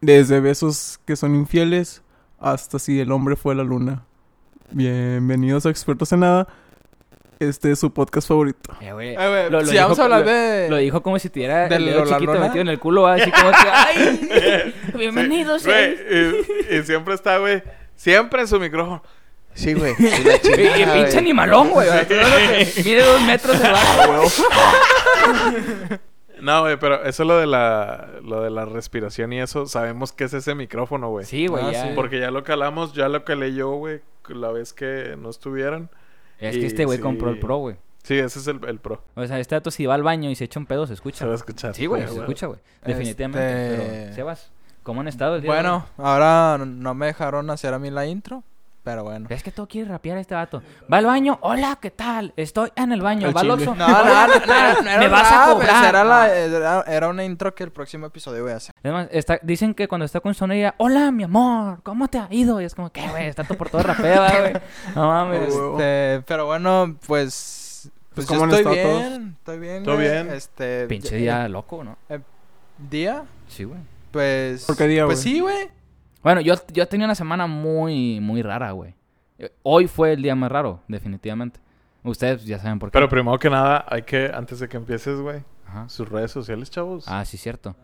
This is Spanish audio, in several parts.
Desde besos que son infieles hasta si el hombre fue la luna. Bienvenidos a Expertos en Nada. Este es su podcast favorito. Eh, güey. Eh, güey, Lo- lo si dijo vamos a hablar lo- de... Lo dijo como si tuviera ¿Del el dedo chiquito Lola metido en el culo, así como que, ¡ay! Bienvenidos, Güey, eh. y, y siempre está, güey. Siempre en su micrófono. Sí, güey. y pinche güey. animalón, güey. Mide dos metros el vato, güey. No, güey, pero eso es lo de la, lo de la respiración y eso. Sabemos que es ese micrófono, güey. Sí, güey, Ah, ya. sí. Porque ya lo calamos, ya lo que leyó, güey, la vez que no estuvieran. Es y que este güey sí. compró el pro, güey. Sí, ese es el, el pro. O sea, este dato si va al baño y se echa un pedo, se Se escucha. va a escuchar. Sí, güey, se escucha, güey. Definitivamente. Este- Pero, Sebas, ¿cómo han estado el día de Bueno, ahora no me dejaron hacer a mí la intro, pero bueno. Es que todo quiere rapear este vato. Va al baño, hola, ¿qué tal? Estoy en el baño. Va al. Oxxo. No, no, "Hola, no, era Me vas a cobrar. Era, No. la- era, era una intro que el próximo episodio voy a hacer. Está, dicen que cuando está con su novia, hola, mi amor, ¿cómo te ha ido? Y es como, ¿qué, güey? Está todo por todo rapea, güey. No mames. Este, pero bueno, pues... Pues, ¿cómo yo estoy bien, estoy bien. ¿Todo bien? Este... Pinche eh, día loco, ¿no? ¿Día? Sí, güey. Pues... ¿Por qué día, Pues güey? sí, güey. Bueno, yo, yo he tenido una semana muy, muy rara, güey. Hoy fue el día más raro, definitivamente. Ustedes ya saben por qué. Pero primero que nada, hay que, antes de que empieces, güey, Ajá. sus redes sociales, chavos. Ah, sí, cierto.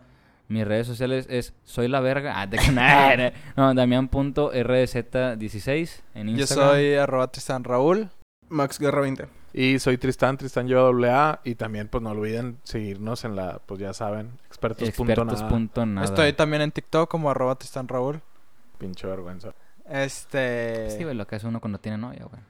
Mis redes sociales es soy la verga. Ah, de que nada. No, Damián.rdz16 en Yo Instagram. soy arroba Tristan Raúl. Max Guerra 20. Y soy Tristán, Tristán lleva doble A. Y también, pues no olviden seguirnos en la, pues ya saben, expertos.nada. expertos.nada. Estoy también en TikTok como arroba Tristan Raúl. Pinche vergüenza. Este... Sí, güey, lo que hace uno cuando tiene novia, güey.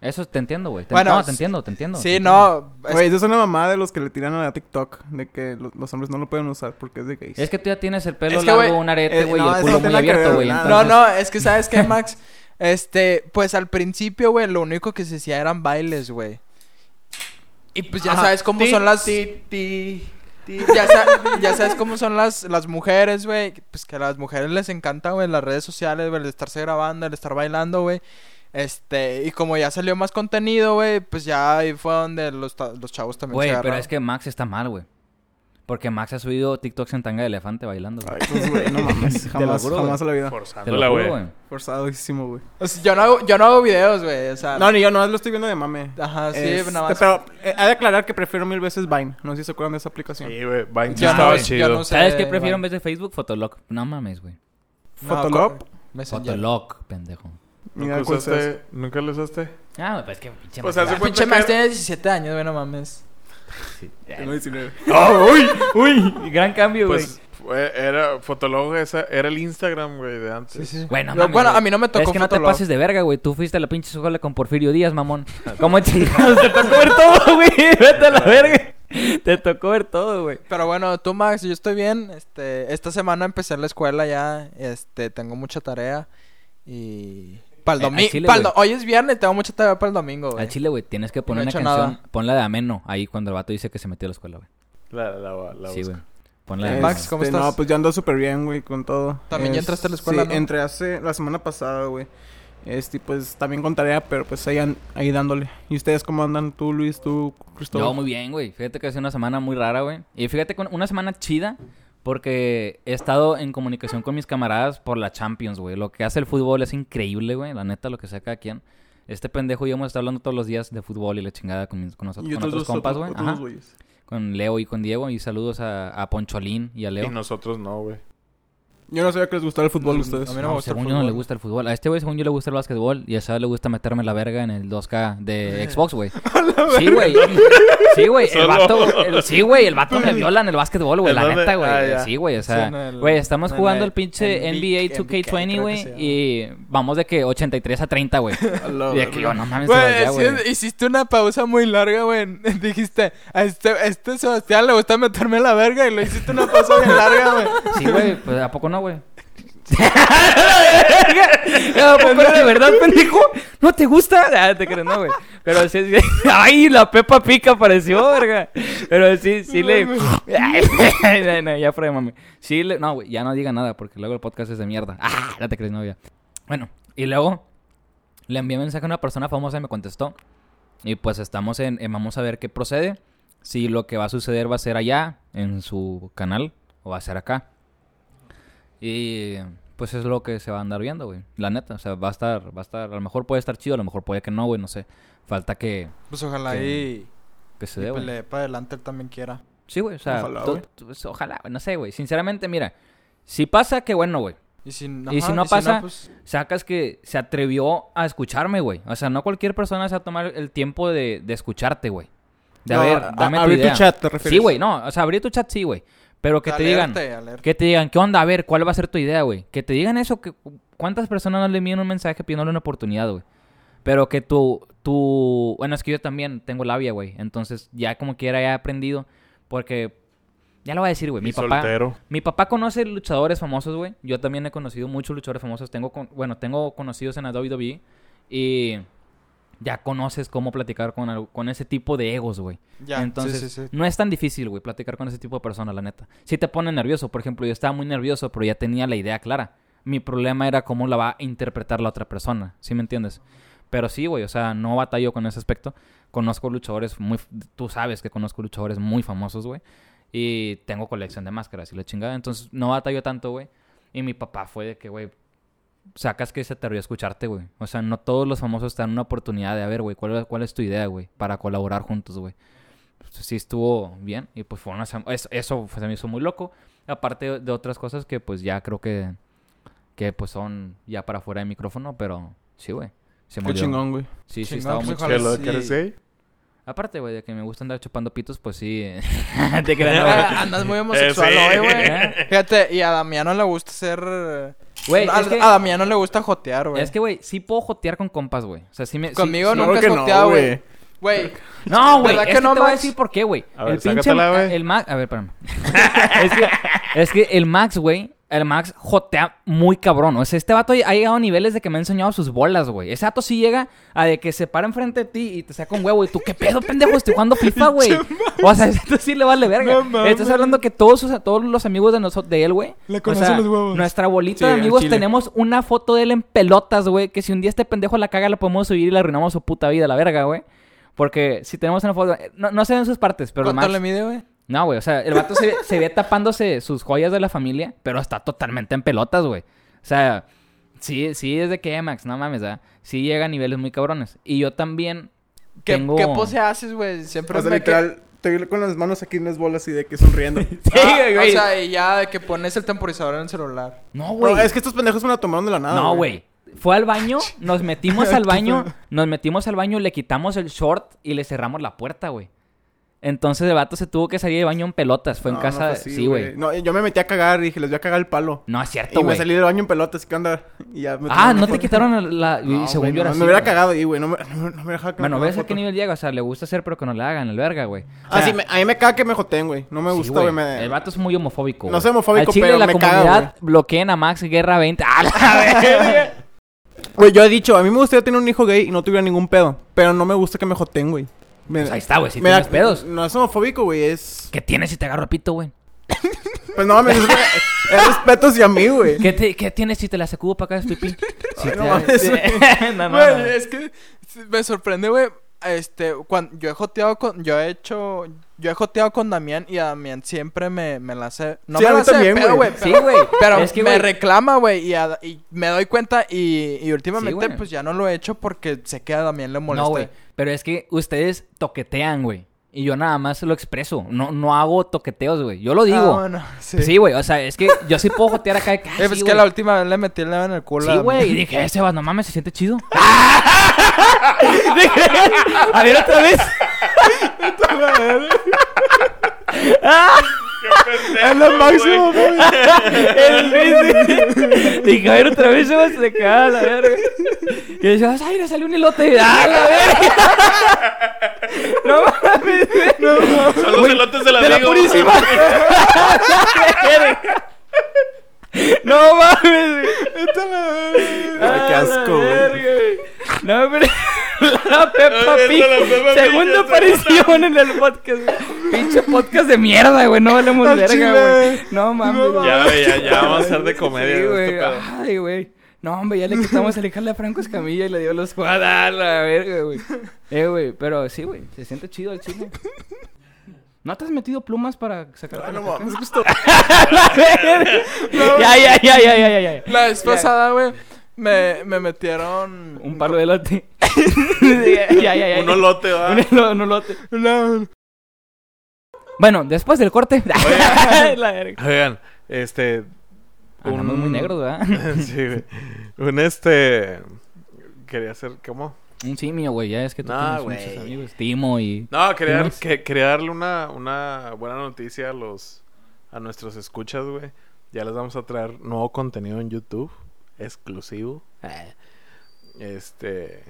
Eso te entiendo, güey. Te- Bueno, no, te entiendo, te entiendo. te Sí, entiendo. no. es- Güey, esa es una mamada de los que le tiran a la TikTok. De que lo- los hombres no lo pueden usar porque es de gays. Es que tú ya tienes el pelo Es que, largo, un arete, eh, güey, no, y el eso culo no muy que abierto, güey. No, no, es que sabes qué, Max. Este, pues al principio, güey, lo único que se hacía eran bailes, güey. Y pues ya Ajá. sabes cómo Ti, son las. ti, ti, ti. Ya, sa- ya sabes cómo son las, las mujeres, güey. Pues que a las mujeres les encanta, güey, las redes sociales, güey, el estarse grabando, el estar bailando, güey. Este, y como ya salió más contenido, güey, pues ya ahí fue donde los, ta- los chavos también Güey, se pero es que Max está mal, güey. Porque Max ha subido TikToks en tanga de elefante bailando, güey. Ay, pues, güey, no mames. lo Jamás, juro, jamás en la vida. Te lo Forzándola, juro, güey. güey. Forzadísimo, güey. O sea, yo, no hago, yo no hago videos, güey, o sea... No, ni yo, no, lo estoy viendo de mame. Ajá, sí, Este, nada más. Pero eh, hay de aclarar que prefiero mil veces Vine. No sé si se acuerdan de esa aplicación. Sí, güey. Vine sí estaba no- yo chido. no sé. ¿Sabes qué prefiero en vez de Facebook? Fotolog. No mames, güey. Fotolog. Fotolog, pendejo. ¿Nunca, sea eso. usaste, ¿Nunca lo usaste? Ah, pues que pinche Ah, cuenta Pinche Max que- tiene 17 años, güey, no mames. Tengo 19. uy, uy, gran cambio, güey. Pues fue- era Fotolog, esa, era el Instagram, güey, de antes. Sí, sí. Bueno, mames, bueno, güey. a mí no me tocó Es que no te Fotolog. pases de verga, güey. Tú fuiste a la pinche escuela con Porfirio Díaz, mamón. ¿Cómo chingados? Te tocó ver todo, güey. Vete a la verga. Te tocó ver todo, güey. Pero bueno, tú, Max, yo estoy bien. Este, esta semana empecé la escuela ya. Este, tengo mucha tarea. Y. Para el Eh, domingo. Hoy es viernes, tengo mucha tarea para el domingo, güey. Al chile, güey, tienes que poner No he una hecho canción. nada. Ponla de ameno ahí cuando el vato dice que se metió a la escuela, güey. La, la, la Sí, güey. Ponla de Eh. Max, ¿cómo Este, estás? No, pues yo ando súper bien, güey, con todo. También ya entraste a la escuela, Sí, ¿no? entré hace la semana pasada, güey. Este, pues también con tarea, pero pues ahí, ahí dándole. ¿Y ustedes cómo andan? Tú, Luis, tú, Cristóbal. Yo muy bien, güey. Fíjate que ha sido una semana muy rara, güey. Y fíjate que una semana chida porque he estado en comunicación con mis camaradas por la Champions, güey. Lo que hace el fútbol es increíble, güey. La neta, lo que sea cada quien. Este pendejo y yo hemos estado hablando todos los días de fútbol y la chingada con, mis- con nosotros, Y con otros compas, güey. Con Leo y con Diego. Y saludos a, a Poncholín y a Leo. Y nosotros no, güey. Yo no sabía que les gustaba el fútbol a Mm, ustedes. a mí no me No, gusta el según yo no le fútbol. gusta el fútbol. A este güey, según yo, le gusta el básquetbol. Y a ese le gusta meterme la verga en el 2K de Xbox, güey. Sí, güey. Sí, güey. El vato, el- sí, güey. El vato me viola en el básquetbol, güey. ¿En La dónde? neta, güey. Ah, sí, güey. O sea, el- güey, estamos jugando el- el pinche NBA NBK, 2K20, creo que güey. Y vamos de que 83 a 30, güey. Y de que yo, no mames, Güey, hiciste una pausa muy larga, güey. Dijiste, a este, a este Sebastián le gusta meterme la verga y lo hiciste una pausa bien larga, güey. Sí, güey. Pues, ¿a poco no, güey? ¿A poco no de verdad, pendejo? ¿No te gusta? Ah, te crees, no, güey. Pero sí, sí. Ay, la Pepa Pica apareció, verga. Pero sí, sí le. Ay, no, ya fuera de mami. Sí le. No, güey, ya no diga nada porque luego el podcast es de mierda. Ah, no te crees, novia. Bueno, y luego le envié mensaje a una persona famosa y me contestó. Y pues estamos en, en vamos a ver qué procede. Si lo que va a suceder va a ser allá, en su canal, o va a ser acá. Y pues es lo que se va a andar viendo, güey. La neta, o sea, va a estar, va a estar, a lo mejor puede estar chido, a lo mejor puede que no, güey, no sé. Falta que, Pues ojalá Que- y, que se dé, pues güey. para adelante él también quiera. Sí, güey, o sea, Ojalá, güey. pues, ojalá, güey, no sé, güey. Sinceramente, mira, si pasa, que bueno, güey. Y si, Y si no pasa- pues, Sacas que se atrevió a escucharme, güey. O sea, no cualquier persona se va a tomar el tiempo de, de escucharte, güey. De No, a ver, a- dame tu chat, ¿te refieres? Sí, güey, no, o sea, abrir tu chat sí, güey. Pero que te digan, alerte, alerte. que te digan, ¿qué onda? A ver, ¿cuál va a ser tu idea, güey? Que te digan eso, que ¿cuántas personas no le envían un mensaje pidiéndole una oportunidad, güey? Pero que tu, tu, bueno, es que yo también tengo labia, güey. Entonces, ya como quiera he aprendido, porque, ya lo voy a decir, güey, mi Y papá... soltero. Mi papá conoce luchadores famosos, güey. Yo también he conocido muchos luchadores famosos. Tengo, con- bueno, tengo conocidos en la WWE y ya conoces cómo platicar con, con ese tipo de egos, güey. Ya, Entonces, sí, sí, sí. no es tan difícil, güey, platicar con ese tipo de personas, la neta. Sí te pone nervioso. Por ejemplo, yo estaba muy nervioso, pero ya tenía la idea clara. Mi problema era cómo la va a interpretar la otra persona, ¿sí me entiendes? Pero sí, güey, o sea, no batallo con ese aspecto. Conozco luchadores muy... Tú sabes que conozco luchadores muy famosos, güey. Y tengo colección de máscaras y la chingada. Entonces, no batallo tanto, güey. Y mi papá fue de que, güey, sacas que se te a escucharte, güey. O sea, no todos los famosos te dan una oportunidad de, a ver, güey, ¿cuál, cuál es tu idea, güey? Para colaborar juntos, güey. Pues, sí estuvo bien. Y pues fue una... sem- es- Eso se me hizo muy loco. Aparte de otras cosas que pues ya creo que... Que pues son ya para fuera de micrófono, pero sí, güey. Se Qué chingón, güey. Sí, sí, Chingón, estaba pues, muy ojalá ¿Qué lo sí. que eres gay? Aparte, güey, de que me gusta andar chupando pitos, pues sí. Te creas, güey. Andas muy homosexual Eh, sí. hoy, güey. ¿Eh? Fíjate, y a Damiano le gusta ser... eh, Güey, a, es que- a Damiano le gusta jotear, güey. Es que, güey, sí puedo jotear con compas, güey. O sea, sí me... Conmigo sí- nunca no, joteado, güey. Güey. No, güey, ¿Verdad es que que no, te voy a Max? decir por qué, güey. A ver, El pinche... sácatela, güey. El Max... A ver, espérame. es, que, es que el Max, güey... El Max jotea muy cabrón. O sea, este vato ha llegado a niveles de que me ha enseñado sus bolas, güey. Ese vato sí llega a de que se para enfrente de ti y te saca un huevo. Y tú, ¿qué pedo, pendejo? Estoy jugando FIFA, güey. O sea, esto sí le vale verga. No. Estás hablando que todos, sus- todos los amigos de nosotros, de él, güey. Le o conocen sea, los huevos. Nuestra bolita Sí, de amigos tenemos una foto de él en pelotas, güey. Que si un día este pendejo la caga, la podemos subir y le arruinamos su puta vida, la verga, güey. Porque si tenemos una foto... No, no se ven sus partes, pero el ¿cuánto Max... le mide, güey? No, güey, o sea, el vato se, ve- se ve tapándose sus joyas de la familia, pero está totalmente en pelotas, güey. O sea, sí, sí es de que Max, no mames, ¿verdad? Sí llega a niveles muy cabrones. Y yo también ¿Qué, tengo... ¿Qué pose haces, güey? Siempre O sea, me literal, te vi con las manos aquí en las bolas y de que sonriendo. Sí, Ah, güey. O sea, y ya de que pones el temporizador en el celular. No, güey. No, es que estos pendejos me la tomaron de la nada. No, güey. Fue al baño, nos metimos al baño, nos metimos al baño, le quitamos el short y le cerramos la puerta, güey. Entonces el vato se tuvo que salir del baño en pelotas. Fue en casa no de... así, sí, güey. No, yo me metí a cagar y dije, les voy a cagar el palo. No es cierto, Y me güey. salí del baño en pelotas, ¿qué onda? Y ya me Ah, ¿no te quitaron la... No, y según güey, yo era así, me hubiera güey. cagado ahí, güey. No me, no, me- me dejaba me Bueno, ¿ves a qué nivel llega? O sea, le gusta hacer, pero que no le hagan, el verga, güey. O Ah, sí, me- a mí me caga que me joteen, güey. No me gusta, güey. güey. me- El vato es muy homofóbico. No güey. soy homofóbico, Al Chile, pero la me caga, comunidad bloqueen a Max Guerra 20. ¡A la verga! Güey, yo he dicho, a mí me gustaría tener un hijo gay y no tuviera ningún pedo. Pero no me gusta que me joteen, güey. Me- Pues ahí está, güey, si me da- tienes pedos. No es homofóbico, güey. Es. ¿Qué tienes si te agarro el pito, güey? Pues no mames, es, es respeto hacia mí, güey. ¿Qué, te- ¿Qué tienes si te la sacudo para acá, estoy Si Ay, te- no mames, no, no, Güey, es que me sorprende, güey. Este, cuando yo he joteado con, yo he hecho, yo he joteado con Damián y a Damián siempre me, me la hace, no Sí, me a la hace pedo, güey. güey. Sí, pero- güey. Pero Es que, me reclama, güey, y, a- y me doy cuenta y, y últimamente Sí, pues ya no lo he hecho porque sé que a Damián le molesta. No, güey. Pero es que ustedes toquetean, güey. Y yo nada más lo expreso. No, no hago toqueteos, güey. Yo lo digo. Ah, bueno, sí. Sí, güey. O sea, es que yo sí puedo jotear acá. de ah, pues sí, que güey. la última vez le metí el dedo en el culo. Sí, güey. Y dije, ese va, no mames, se siente chido. Dije, A ver, otra vez. Es lo máximo, güey. El Luis, Dije, a ver, otra vez se va a secar, la verga. Y decía, ay, le salió un elote. ¡Ah, la verga! No mames, güey. Son los elotes de la De la purísima. no mames, güey. Ay, qué Ah, asco, la güey. verga, güey. No, pero la Peppa Pig. la Peppa Pig, Segunda aparición en el podcast. Pinche podcast de mierda, güey. No valemos Al verga, chile. güey. No mames. güey. Ya, güey, ya, ya vamos a hacer de comedia. Güey. este. Ay, güey. No, hombre, ya le quitamos el hijale a Franco Escamilla y le dio los cuadros a la verga, güey. Eh, güey, pero sí, güey, se siente chido el chile. ¿No te has metido plumas para sacar Ah, no mames, ya, ya, ya, ya, ya, ya. La vez pasada, güey, me, me metieron... Un palo de elote. ya, ya, ya, ya. Un olote, ¿va? Un elote. Bueno, después del corte. Verga. Oigan, este... Un- muy negros, ¿verdad? sí, güey. Un este... Quería hacer... ¿Cómo? Un simio, güey. Ya es que tú No, tienes güey. muchos amigos. Timo y... No, quería, quería darle una, una buena noticia a los... A nuestros escuchas, güey. Ya les vamos a traer nuevo contenido en YouTube. Exclusivo. Este...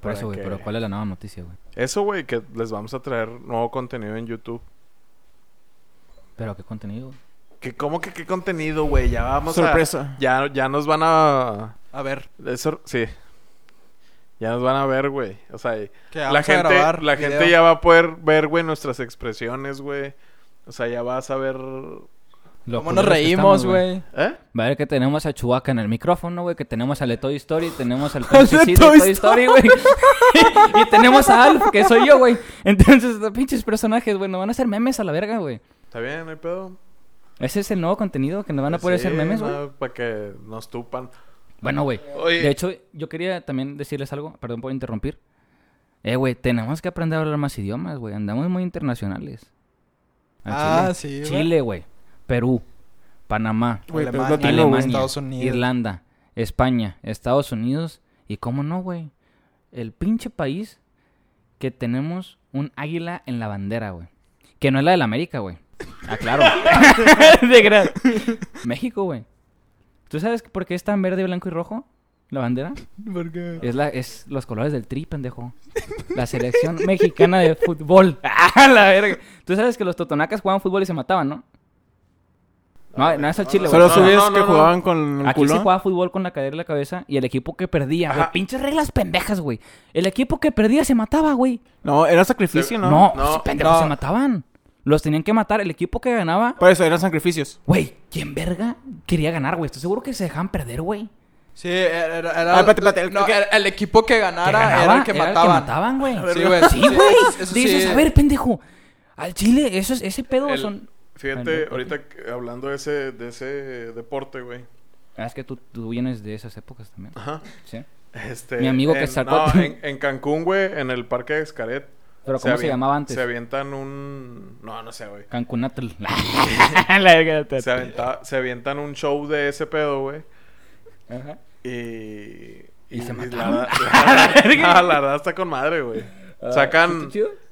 Por eso, güey. que- Pero ¿cuál es la nueva noticia, güey? Eso, güey, que les vamos a traer nuevo contenido en YouTube. ¿Pero qué contenido? ¿Qué, ¿Cómo que qué contenido, güey? Ya vamos Sorpresa. a... Ya, ya nos van a... A ver, Eso, sí. Ya nos van a ver, güey. O sea, la gente, la video. gente ya va a poder ver, güey, nuestras expresiones, güey. O sea, ya vas a ver... Lo ¿Cómo nos reímos, güey? ¿Eh? Va a ver que tenemos a Chewbacca en el micrófono, güey. Que tenemos al de Toy Story. Tenemos al pinche de Toy Story, güey. y tenemos a Alf, que soy yo, güey. Entonces, los pinches personajes, güey, nos van a hacer memes a la verga, güey. ¿Está bien? ¿No hay pedo? Ese es el nuevo contenido que nos van a poder Sí, hacer memes, güey. no, Para que nos tupan. Bueno, güey. De hecho, yo quería también decirles algo. Perdón por interrumpir. Eh, güey, tenemos que aprender a hablar más idiomas, güey. Andamos muy internacionales. Al Ah, Chile. sí, güey. Chile, güey. Perú. Panamá. Alemania, latino, güey. Alemania, Estados Unidos. Irlanda, España, Estados Unidos y cómo no, güey. El pinche país que tenemos un águila en la bandera, güey. Que no es la de la América, güey. Ah, claro. de gran- México, güey. ¿Tú sabes por qué es tan verde, blanco y rojo? La bandera. ¿Por qué? Es, la, es los colores del tri, pendejo. La selección mexicana de fútbol. ¡Ah, la verga! Tú sabes que los totonacas jugaban fútbol y se mataban, ¿no? No, no es al Chile, güey. Solo subes no, no, que jugaban con el Aquí se jugaba fútbol con la cadera y la cabeza y el equipo que perdía, güey. Pinches reglas pendejas, güey. El equipo que perdía se mataba, güey. No, era sacrificio, ¿no? No, no, pendejos no. se mataban. Los tenían que matar. El equipo que ganaba, Por eso, eran sacrificios. güey, ¿quién verga quería ganar, güey? Estoy seguro que se dejaban perder, güey. Sí, era... era, era- era- el equipo que Que ganara ganaba, era el que mataban. mataban, güey. Sí, güey. Sí, güey. eso Dices, sí. a ver, pendejo. Al Chile, eso es, ese pedo El- son... Fíjate, ahorita que- hablando de ese, de ese deporte, güey. Ah, es que tú, tú vienes de esas épocas también. Ajá. Sí. Este, Mi amigo que en- sacó- No, en, en Cancún, güey, en el parque de Xcaret. Pero ¿cómo se, llamaba antes? Se avientan un... No, no sé, güey. Cancunatl. Se, aventa- se avientan un show de ese pedo, güey. Ajá. Y... ¿Y se la, mataron? la- la- la verdad está con madre, güey. Ah, Sacan...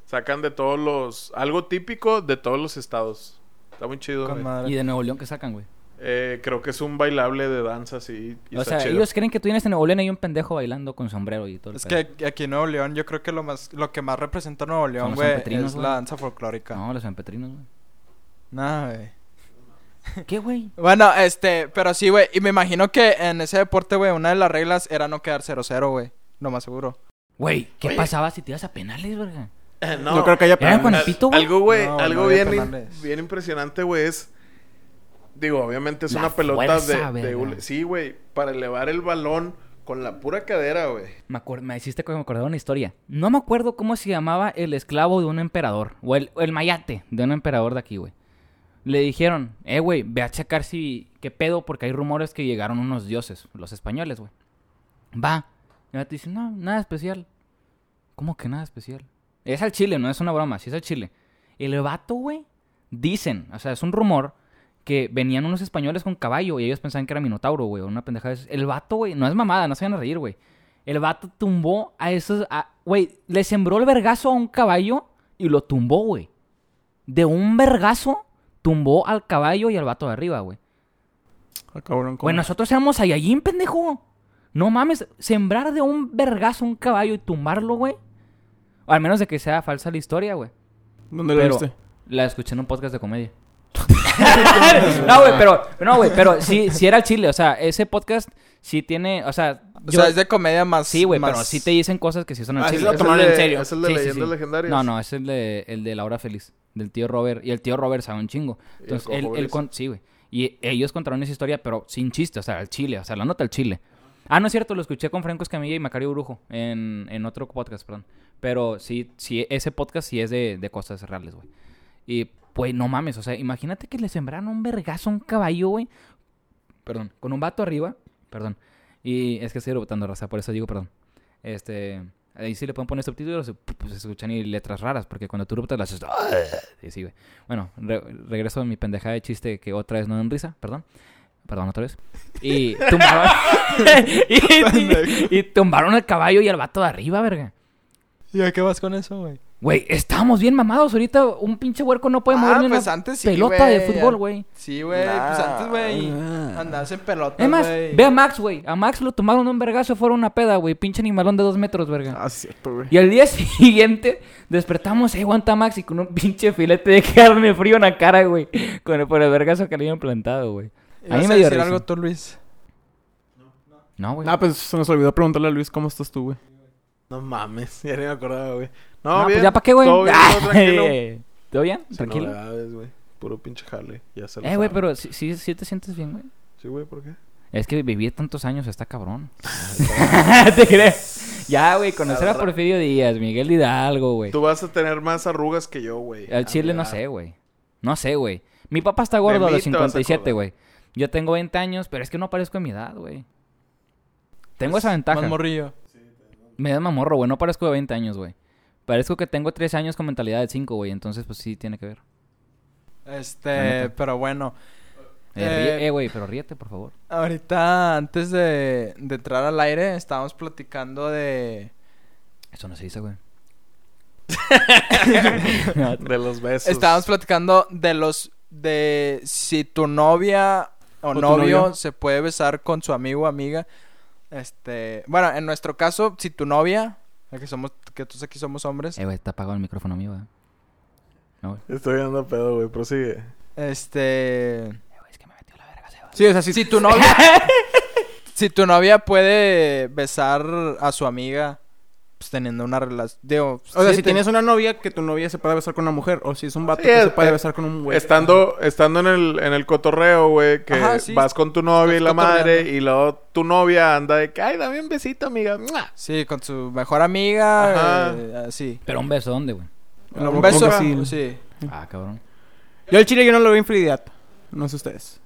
Sacan de todos los... Algo típico de todos los estados. Está muy chido, Con güey. madre. Y de Nuevo León que sacan, güey. Eh, creo que es un bailable de danza, sí. Y O está sea, chido. ellos creen que tú vienes de Nuevo León y hay un pendejo bailando con sombrero y todo el Es pedo. que aquí- en Nuevo León yo creo que lo más lo que más representa Nuevo León, güey, es güey. la danza folclórica. No, los sanpetrinos, güey. Nah, güey. ¿Qué, güey? Bueno, este, pero sí, güey, y me imagino que en ese deporte, güey, una de las reglas era no quedar 0-0, güey. Lo más seguro. Güey, ¿qué Oye. pasaba si te ibas a penales, verga? Eh, No, creo que haya Eran con el Al- pito, güey. Algo, güey, No, algo no bien, bien impresionante, güey, es... Digo, obviamente es La una pelota fuerza, de, Sí, güey, para elevar el balón con la pura cadera, güey. Me, acuer- me hiciste que me acordaba una historia. No me acuerdo cómo se llamaba el esclavo de un emperador. O el, o el mayate de un emperador de aquí, güey. Le dijeron, eh, güey, ve a checar si... ¿Qué pedo? Porque hay rumores que llegaron unos dioses, los españoles, güey. Va. Y el vato dice, no, nada especial. ¿Cómo que nada especial? Es al chile, no es una broma, sí es al chile. El vato, güey, dicen, o sea, es un rumor que venían unos españoles con caballo y ellos pensaban que era Minotauro, güey, una pendejada. El vato, güey, no es mamada, no se van a reír, güey. El vato tumbó a esos, a- güey, le sembró el vergazo a un caballo y lo tumbó, güey. De un vergazo tumbó al caballo y al vato de arriba, güey. Ah. Güey, nosotros éramos Saiyajin, pendejo. No mames, sembrar de un vergazo un caballo y tumbarlo, güey. O al menos de que sea falsa la historia, güey. ¿Dónde Pero viste? la escuché en un podcast de comedia. no, güey, pero, no, güey, pero sí, sí era el chile. O sea, ese podcast sí tiene, o sea, O yo- sea, es de comedia más. sí, güey, más- pero sí te dicen cosas que sí son el Ah, chile. lo Es tomaron el en de- serio. Es el de Sí, leyendas sí. legendarias. No, no, es el de, el de La Hora Feliz, del tío Robert. Y el tío Robert sabe un chingo. Entonces, él, él con- sí, güey. Y ellos contaron esa historia, pero sin chiste, o sea, al chile, o sea, la nota al chile. Ah, no es cierto, lo escuché con Franco Escamilla y Macario Brujo en, en otro podcast, perdón. Pero sí, sí, ese podcast sí es de, de cosas reales, güey. Y, pues, no mames, o sea, imagínate que le sembraron un vergazo a un caballo, güey. Perdón, con un vato arriba. Perdón. Y es que estoy rebotando raza, por eso digo perdón. Este. Ahí sí le pueden poner subtítulos, pues se escuchan y letras raras, porque cuando tú robotas las haces. Y sí, güey. Bueno, re- regreso a mi pendejada de chiste que otra vez no dan risa, perdón. Perdón, otra vez. Y tumbaron. y, y- y tumbaron el caballo y al vato de arriba, verga. ¿Y a qué vas con eso, güey? Güey, estamos bien mamados. Ahorita un pinche huerco no puede Ah, mover ni pues una antes sí, pelota de fútbol, güey. Sí, güey, pues Nah. antes, güey, Ah. andabas en pelotas, Es más, ve a Max, güey. A Max lo tomaron un vergazo fueron una peda, güey. Pinche animalón de dos metros, verga. Ah, cierto, güey. Y al día siguiente despertamos, eh, aguanta Max y con un pinche filete de carne frío en la cara, güey. Con el, por el vergazo que le habían plantado, güey. A ¿Ibas mí me dio decir risa. algo tú, Luis? No, güey. Ah, pues se nos olvidó preguntarle a Luis cómo estás tú, güey. No mames, ya ni me acordaba, güey. No, No, pues bien. ya para qué, güey. Todo bien, todo tranquilo. ¿Todo bien? Sin Tranquilo. novedades, güey. Puro pinche jale. Ya se lo Eh, güey, saben. pero sí, sí, sí te sientes bien, güey. Sí, güey, ¿por qué? Es que vivir tantos años está cabrón. ¿Te crees? Ya, güey, conocer a Porfirio Díaz, Miguel Hidalgo, güey. Tú vas a tener más arrugas que yo, güey. Al chile no Ah, sé, güey. No sé, güey. Mi papá está gordo a mí los te vas a 57, acordar. güey. Yo tengo 20 años, pero es que no parezco de mi edad, güey. Tengo esa ventaja. Más morrillo. Me da mamorro, güey. No parezco de 20 años, güey. Parezco que tengo 3 años con mentalidad de 5, güey. Entonces, pues sí, tiene que ver. Este, pero bueno. Eh, Eh, eh, güey, pero ríete, por favor. Ahorita, antes de, de entrar al aire, estábamos platicando de... Eso no se dice, güey. De los besos. Estábamos platicando de los... De si tu novia o, novio novio. se puede besar con su amigo o amiga. Este... Bueno, en nuestro caso, si tu novia... Que somos... Que todos aquí somos hombres. Eh, güey, está apagado el micrófono mío, güey. No, güey. Estoy dando pedo, güey. Prosigue. Este... Eh, güey, es que me metió la verga, Seba. Sí, o sea. Si tu novia... si tu novia puede besar a su amiga... Pues teniendo una relación... Digo... O sea, sí, si te- tienes una novia, que tu novia se pueda besar con una mujer. O si es un vato Sí, que se puede eh, besar con un güey. Estando, estando en el, en el cotorreo, güey, que Ajá, sí. vas con tu novia y la madre, y luego tu novia anda de que, ay, dame un besito, amiga. Sí, con su mejor amiga, Ajá. eh, así. Pero un beso, ¿dónde, güey? Un beso, sí. sí. Ah, cabrón. Yo al chile yo no lo veo infidelidad. No sé ustedes.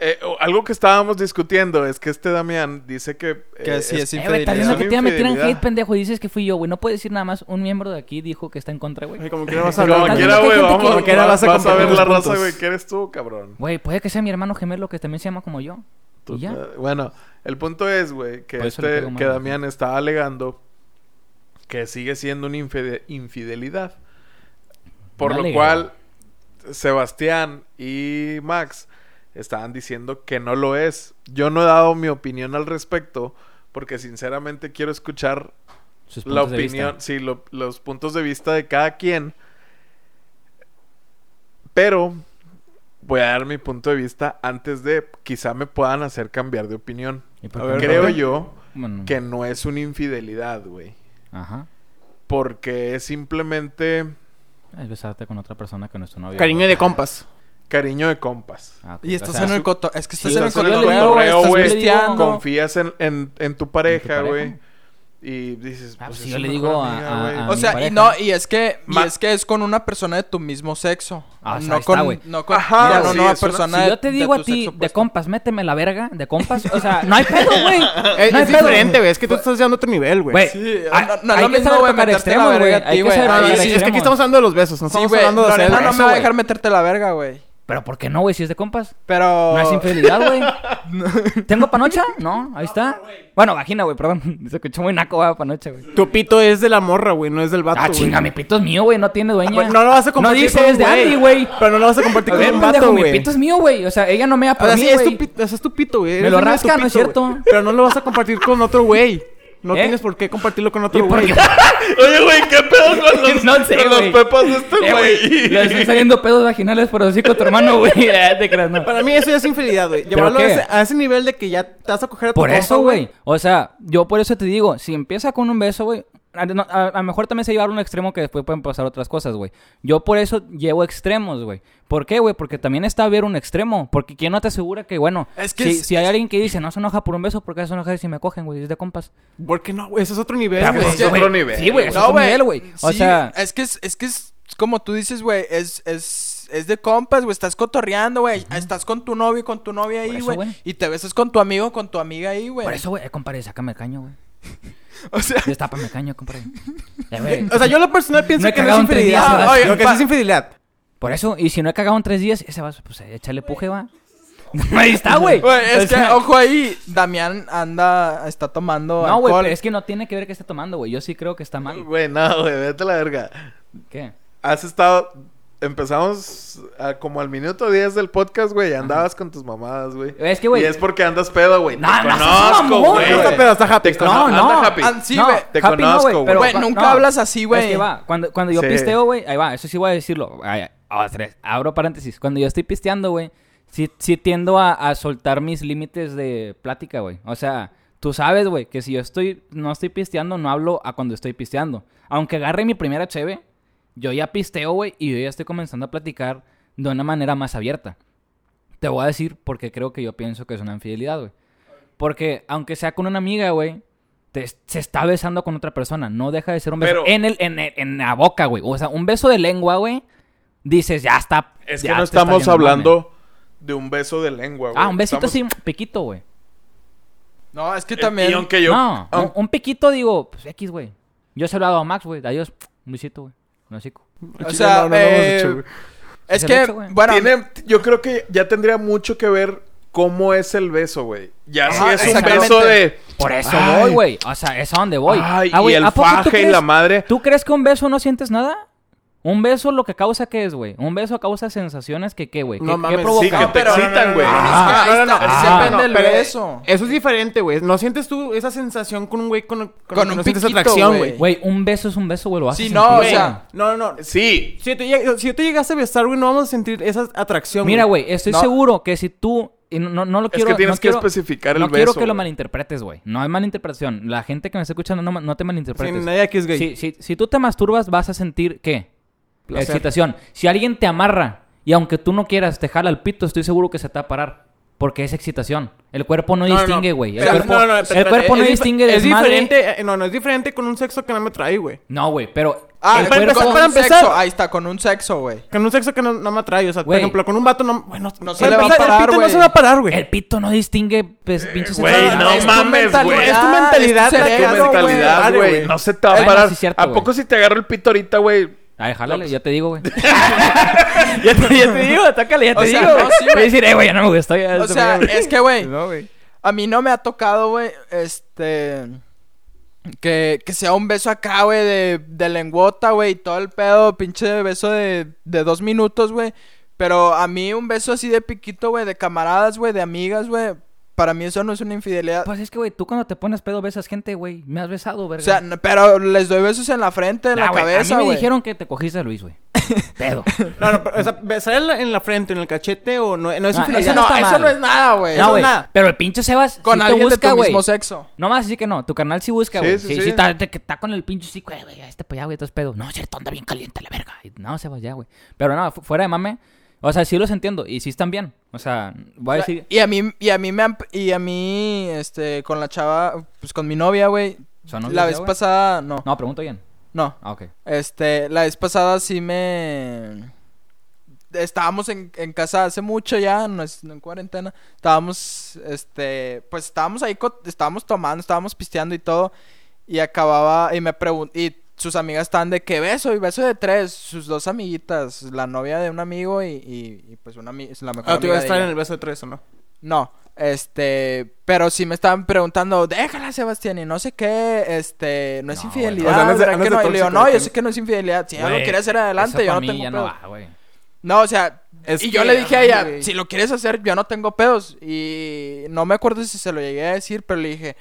Eh, algo que estábamos discutiendo es que este Damián dice que... Que eh, sí es Eh, estás infidelidad. Es que te iba a meter en infidelidad. hate, pendejo, y dices que fui yo, güey. No puedes decir nada más. Un miembro de aquí dijo que está en contra, güey. Como que vas a Como hablar. Quiera, que güey, vamos, que- Como quiera vas, vas a vas a ver la raza, güey, que eres tú, cabrón. Güey, puede que sea mi hermano gemelo que también se llama como yo. Tú- ¿Y ya? eh, Bueno, el punto es, güey, que, este, mal, que güey. Damián está alegando que sigue siendo una infide- infidelidad. Por lo cual, Sebastián y Max estaban diciendo que no lo es. Yo no he dado mi opinión al respecto porque sinceramente quiero escuchar Sus la opinión, sí, lo- los puntos de vista de cada quien. Pero voy a dar mi punto de vista antes de quizá me puedan hacer cambiar de opinión. Creo yo Bueno, que no es una infidelidad, güey. Ajá. Porque es simplemente Es besarte con otra persona que no es tu novia. Cariño de compas. Cariño de compas. Ah. Y O estás sea, en el coto... Es que estás Sí, en el cotorreo, estás güey. Confías en, en, en tu pareja, güey. Y dices, Ah, pues pues si yo le digo a- amiga, a- güey. a- O mi sea, y no, y es que, y es que es con una persona de tu mismo sexo. Ah, o sea, no, ahí está, con, güey. no con Ajá, con sí, una es una- persona Si yo te digo a ti, sexo de opuesto. compas, méteme la verga, de compas, o sea, no hay pedo, güey. Es, No es pedo. diferente, güey. Es que tú estás llevando otro nivel, güey. Güey, Sí, hay- no- no es hay lo que mismo, saber güey, tocar meterte la extremos, verga güey. a ti, Hay que güey. saber Ah, No, no, sí, es que aquí estamos hablando de los besos. No Sí, estamos güey. hablando de no eso, me va a güey. dejar meterte la verga, güey. Pero ¿por qué no, güey? Si es de compas. Pero... No es infidelidad, güey. ¿Tengo panocha? No, ahí está. Bueno, vagina, güey, perdón. Se escuchó muy naco, güey, panocha, güey. Tu pito es de la morra, güey. No es del vato, Ah, güey. chinga, mi pito es mío, güey. No tiene dueña. Güey, No lo vas a No compartir dice con es de Andy, güey. Pero no lo vas a compartir con un vato, mi güey. pito es mío, güey. O sea, ella no me por O sea, mí, sí, es tu pito, ese es tu pito, güey. Me lo rasca, ¿no es cierto? Pero no lo vas a compartir con otro güey. No ¿Eh? tienes por qué compartirlo con ¿Y otro güey. Oye, güey, ¿qué pedo con los, No sé, con los pepas de este Eh, güey? Le están saliendo pedos vaginales por así con tu hermano, güey. Te creas, no. Para mí eso ya es infidelidad, güey. ¿Pero Llevarlo a qué? ese, a ese nivel de que ya te vas a coger a tu Por compa, eso, güey. O sea, yo por eso te digo, si empieza con un beso, güey. A, no, a- a lo mejor también se lleva a un extremo que después pueden pasar otras cosas, güey. Yo por eso llevo extremos, güey. ¿Por qué, güey? Porque también está a ver un extremo. Porque ¿quién no te asegura que, bueno, Es que si, es- si hay alguien que dice no se enoja por un beso, ¿por qué se enoja si me cogen, güey? Es de compas. ¿Por qué no, güey? Ese es otro nivel, güey. es otro nivel, Sí, güey, es otro nivel, güey. O sí, sea, Es que es, es que es como tú dices, güey, es, es, es de compas, güey, estás cotorreando, güey, estás con tu novio, con tu novia ahí, güey, güey. y te besas con tu amigo, con tu amiga ahí, güey. Por eso, güey, eh, compadre, sácame el caño, güey. O sea, Destápame caño, compadre. O sea, yo lo personal pienso No he que no es infidelidad. Ah, ¿verdad? oye, lo que sí Pa- es infidelidad. Por eso, y si no he cagado en tres días, ese vaso, pues échale puje, va. Ahí está, güey. es O que, sea, ojo ahí, Damián anda, está tomando No, güey, es que no tiene que ver que esté tomando, güey. Yo sí creo que está mal. Güey, no, güey, vete a la verga. ¿Qué? Has estado. Empezamos a- como al minuto 10 del podcast, güey. Andabas con tus mamadas, güey. Es que, güey. Y es porque andas pedo, güey. No, Te no conozco, güey. No está pedo, está happy. Te está- cono- No, no. anda happy. Ah, sí, no, güey. Te happy no, conozco, güey, pero Güey, nunca no. hablas así, güey. Es que va, cuando, cuando yo Sí. pisteo, güey, ahí va, eso sí voy a decirlo. Tres. Abro paréntesis. Cuando yo estoy pisteando, güey, sí, sí tiendo a, a soltar mis límites de plática, güey. O sea, tú sabes, güey, que si yo estoy, no estoy pisteando, no hablo a cuando estoy pisteando. Aunque agarre mi primera cheve, yo ya pisteo, güey, y yo ya estoy comenzando a platicar de una manera más abierta. Te voy a decir porque creo que yo pienso que es una infidelidad, güey. Porque aunque sea con una amiga, güey, te- se está besando con otra persona. No deja de ser un beso Pero- en, el, en, el- en la boca, güey. O sea, un beso de lengua, güey. Dices, ya está. Es que no estamos yendo, hablando mame. de un beso de lengua, güey. Ah, un besito Estamos- así, piquito, güey. No, es que Eh, también... Y aunque yo. no, aun- un, un piquito, digo, pues X, güey. Yo se lo hago a Max, güey. Adiós. Un besito, güey. Hocico. O sea, eh, Es Se lo que, echo, güey. bueno, tiene, yo creo que ya tendría mucho que ver cómo es el beso, güey. Ya si es un beso de. Por eso Ay. voy, güey. O sea, es a donde voy. Ay, Ah, y el ¿a poco tú faje y la madre. ¿Tú crees que un beso no sientes nada? Un beso lo que causa qué es, güey. Un beso causa sensaciones que qué, güey. ¿Qué, No qué mames, provoca? sí, que te pero- excitan, güey. Ah, es no, no, no, ah, depende no, beso. Eso es diferente, güey. ¿No sientes tú esa sensación con un güey con, con, Con un no sientes piquito, atracción, güey. güey? Güey, un beso es un beso, güey. Lo hace Sí, sentir, no, o sea, No, no, no. Sí. Si yo, te, si te llegase a besar, güey, no vamos a sentir esa atracción, Mira, güey, estoy No. seguro que si tú... y no, no, no lo Es quiero... que tienes no que quiero- especificar el No quiero beso, que lo malinterpretes, güey. No hay malinterpretación. La gente que me está escuchando no, no te Sí, malinterpretes. nadie aquí es gay. Si, si, si tú te masturbas, vas a sentir, ¿qué? Placer. Excitación. Si alguien te amarra y aunque tú no quieras, te jala el pito, estoy seguro que se te va a parar. Porque es excitación. El cuerpo no, distingue, güey. El cuerpo no, no, el cuerpo no es dif- distingue Es desmadre. diferente, eh, no, no, es diferente con un sexo que no me trae, güey. No, güey, pero... Ah, el cuerpo... para empezar- sexo. Ahí está, con un sexo, güey. Con un sexo que no, no me atrae, o sea, por ejemplo, con un vato no... Bueno, No se le va a parar, El pito no güey. se va a parar, güey. El pito no distingue pues, pinches Güey, no es mames, güey. Es tu mentalidad, es tu güey. mentalidad. No se te va a parar. es ¿A poco si te agarro el pito ahorita, güey? Ay, jálale, ya te digo, güey. ya, te, ya te digo, atácale, ya te O sea, digo. no, sí, Voy a decir, eh, güey, ya no me gustó. Ya, O sea, es que, güey, No, güey. a mí no me ha tocado, güey, este... Que, que sea un beso acá, güey, de, de lengüota, güey, y todo el pedo, pinche beso de, de dos minutos, güey. Pero a mí un beso así de piquito, güey, de camaradas, güey, de amigas, güey, para mí eso no es una infidelidad. Pues es que, güey, tú cuando te pones pedo besas gente, güey. Me has besado, O verga. sea, no- pero les doy besos en la frente, en Nah, la güey, cabeza, A mí me güey. dijeron que te cogiste a Luis, güey. Pedo. No, no, pero, o sea, besar en la, en la frente, en el cachete o no, no es Ah, infidelidad. eso no está eso mal. no es nada, güey. No, Eso güey. es nada. Pero el pinche Sebas Con sí alguien te busca, de tu güey. mismo sexo. No más así que no. Tu canal sí busca, Sí, güey. sí, Sí, sí, sí. está, te- que está con el pinche sí, güey, güey, este pues ya, güey, todo es pedo. No, cierto, anda bien caliente la verga. No, Sebas, ya, güey. Pero no, fu- fuera de mame. O sea, sí los entiendo. Y sí están bien. O sea, voy a decir... Y a mí, y a mí me han- y a mí, este, con la chava, pues con mi novia, güey. ¿Son novios La vez pasada, no, No, pregunto bien. no. Ah, ok. Este, la vez pasada sí me... Estábamos en, en casa hace mucho ya, no es en cuarentena. Estábamos, este, pues estábamos ahí, estábamos tomando, estábamos pisteando y todo. Y acababa, y me preguntó, y sus amigas estaban de que beso, y beso de tres, sus dos amiguitas, la novia de un amigo y, y, y, pues una la mejor Ah, tú ibas a estar ella. en el beso de tres, ¿o no? No, este, pero sí me estaban preguntando, déjala Sebastián y no sé qué, este, no es No, infidelidad. O sea, no es de- ¿verdad no es? Y le digo, no, yo sé que no es infidelidad, si ella lo quiere hacer adelante, eso yo no mí tengo ya pedos. no va, güey. No, o sea, Es y que- yo le dije a ella, si lo quieres hacer, yo no tengo pedos. Y no me acuerdo si se lo llegué a decir, pero le dije,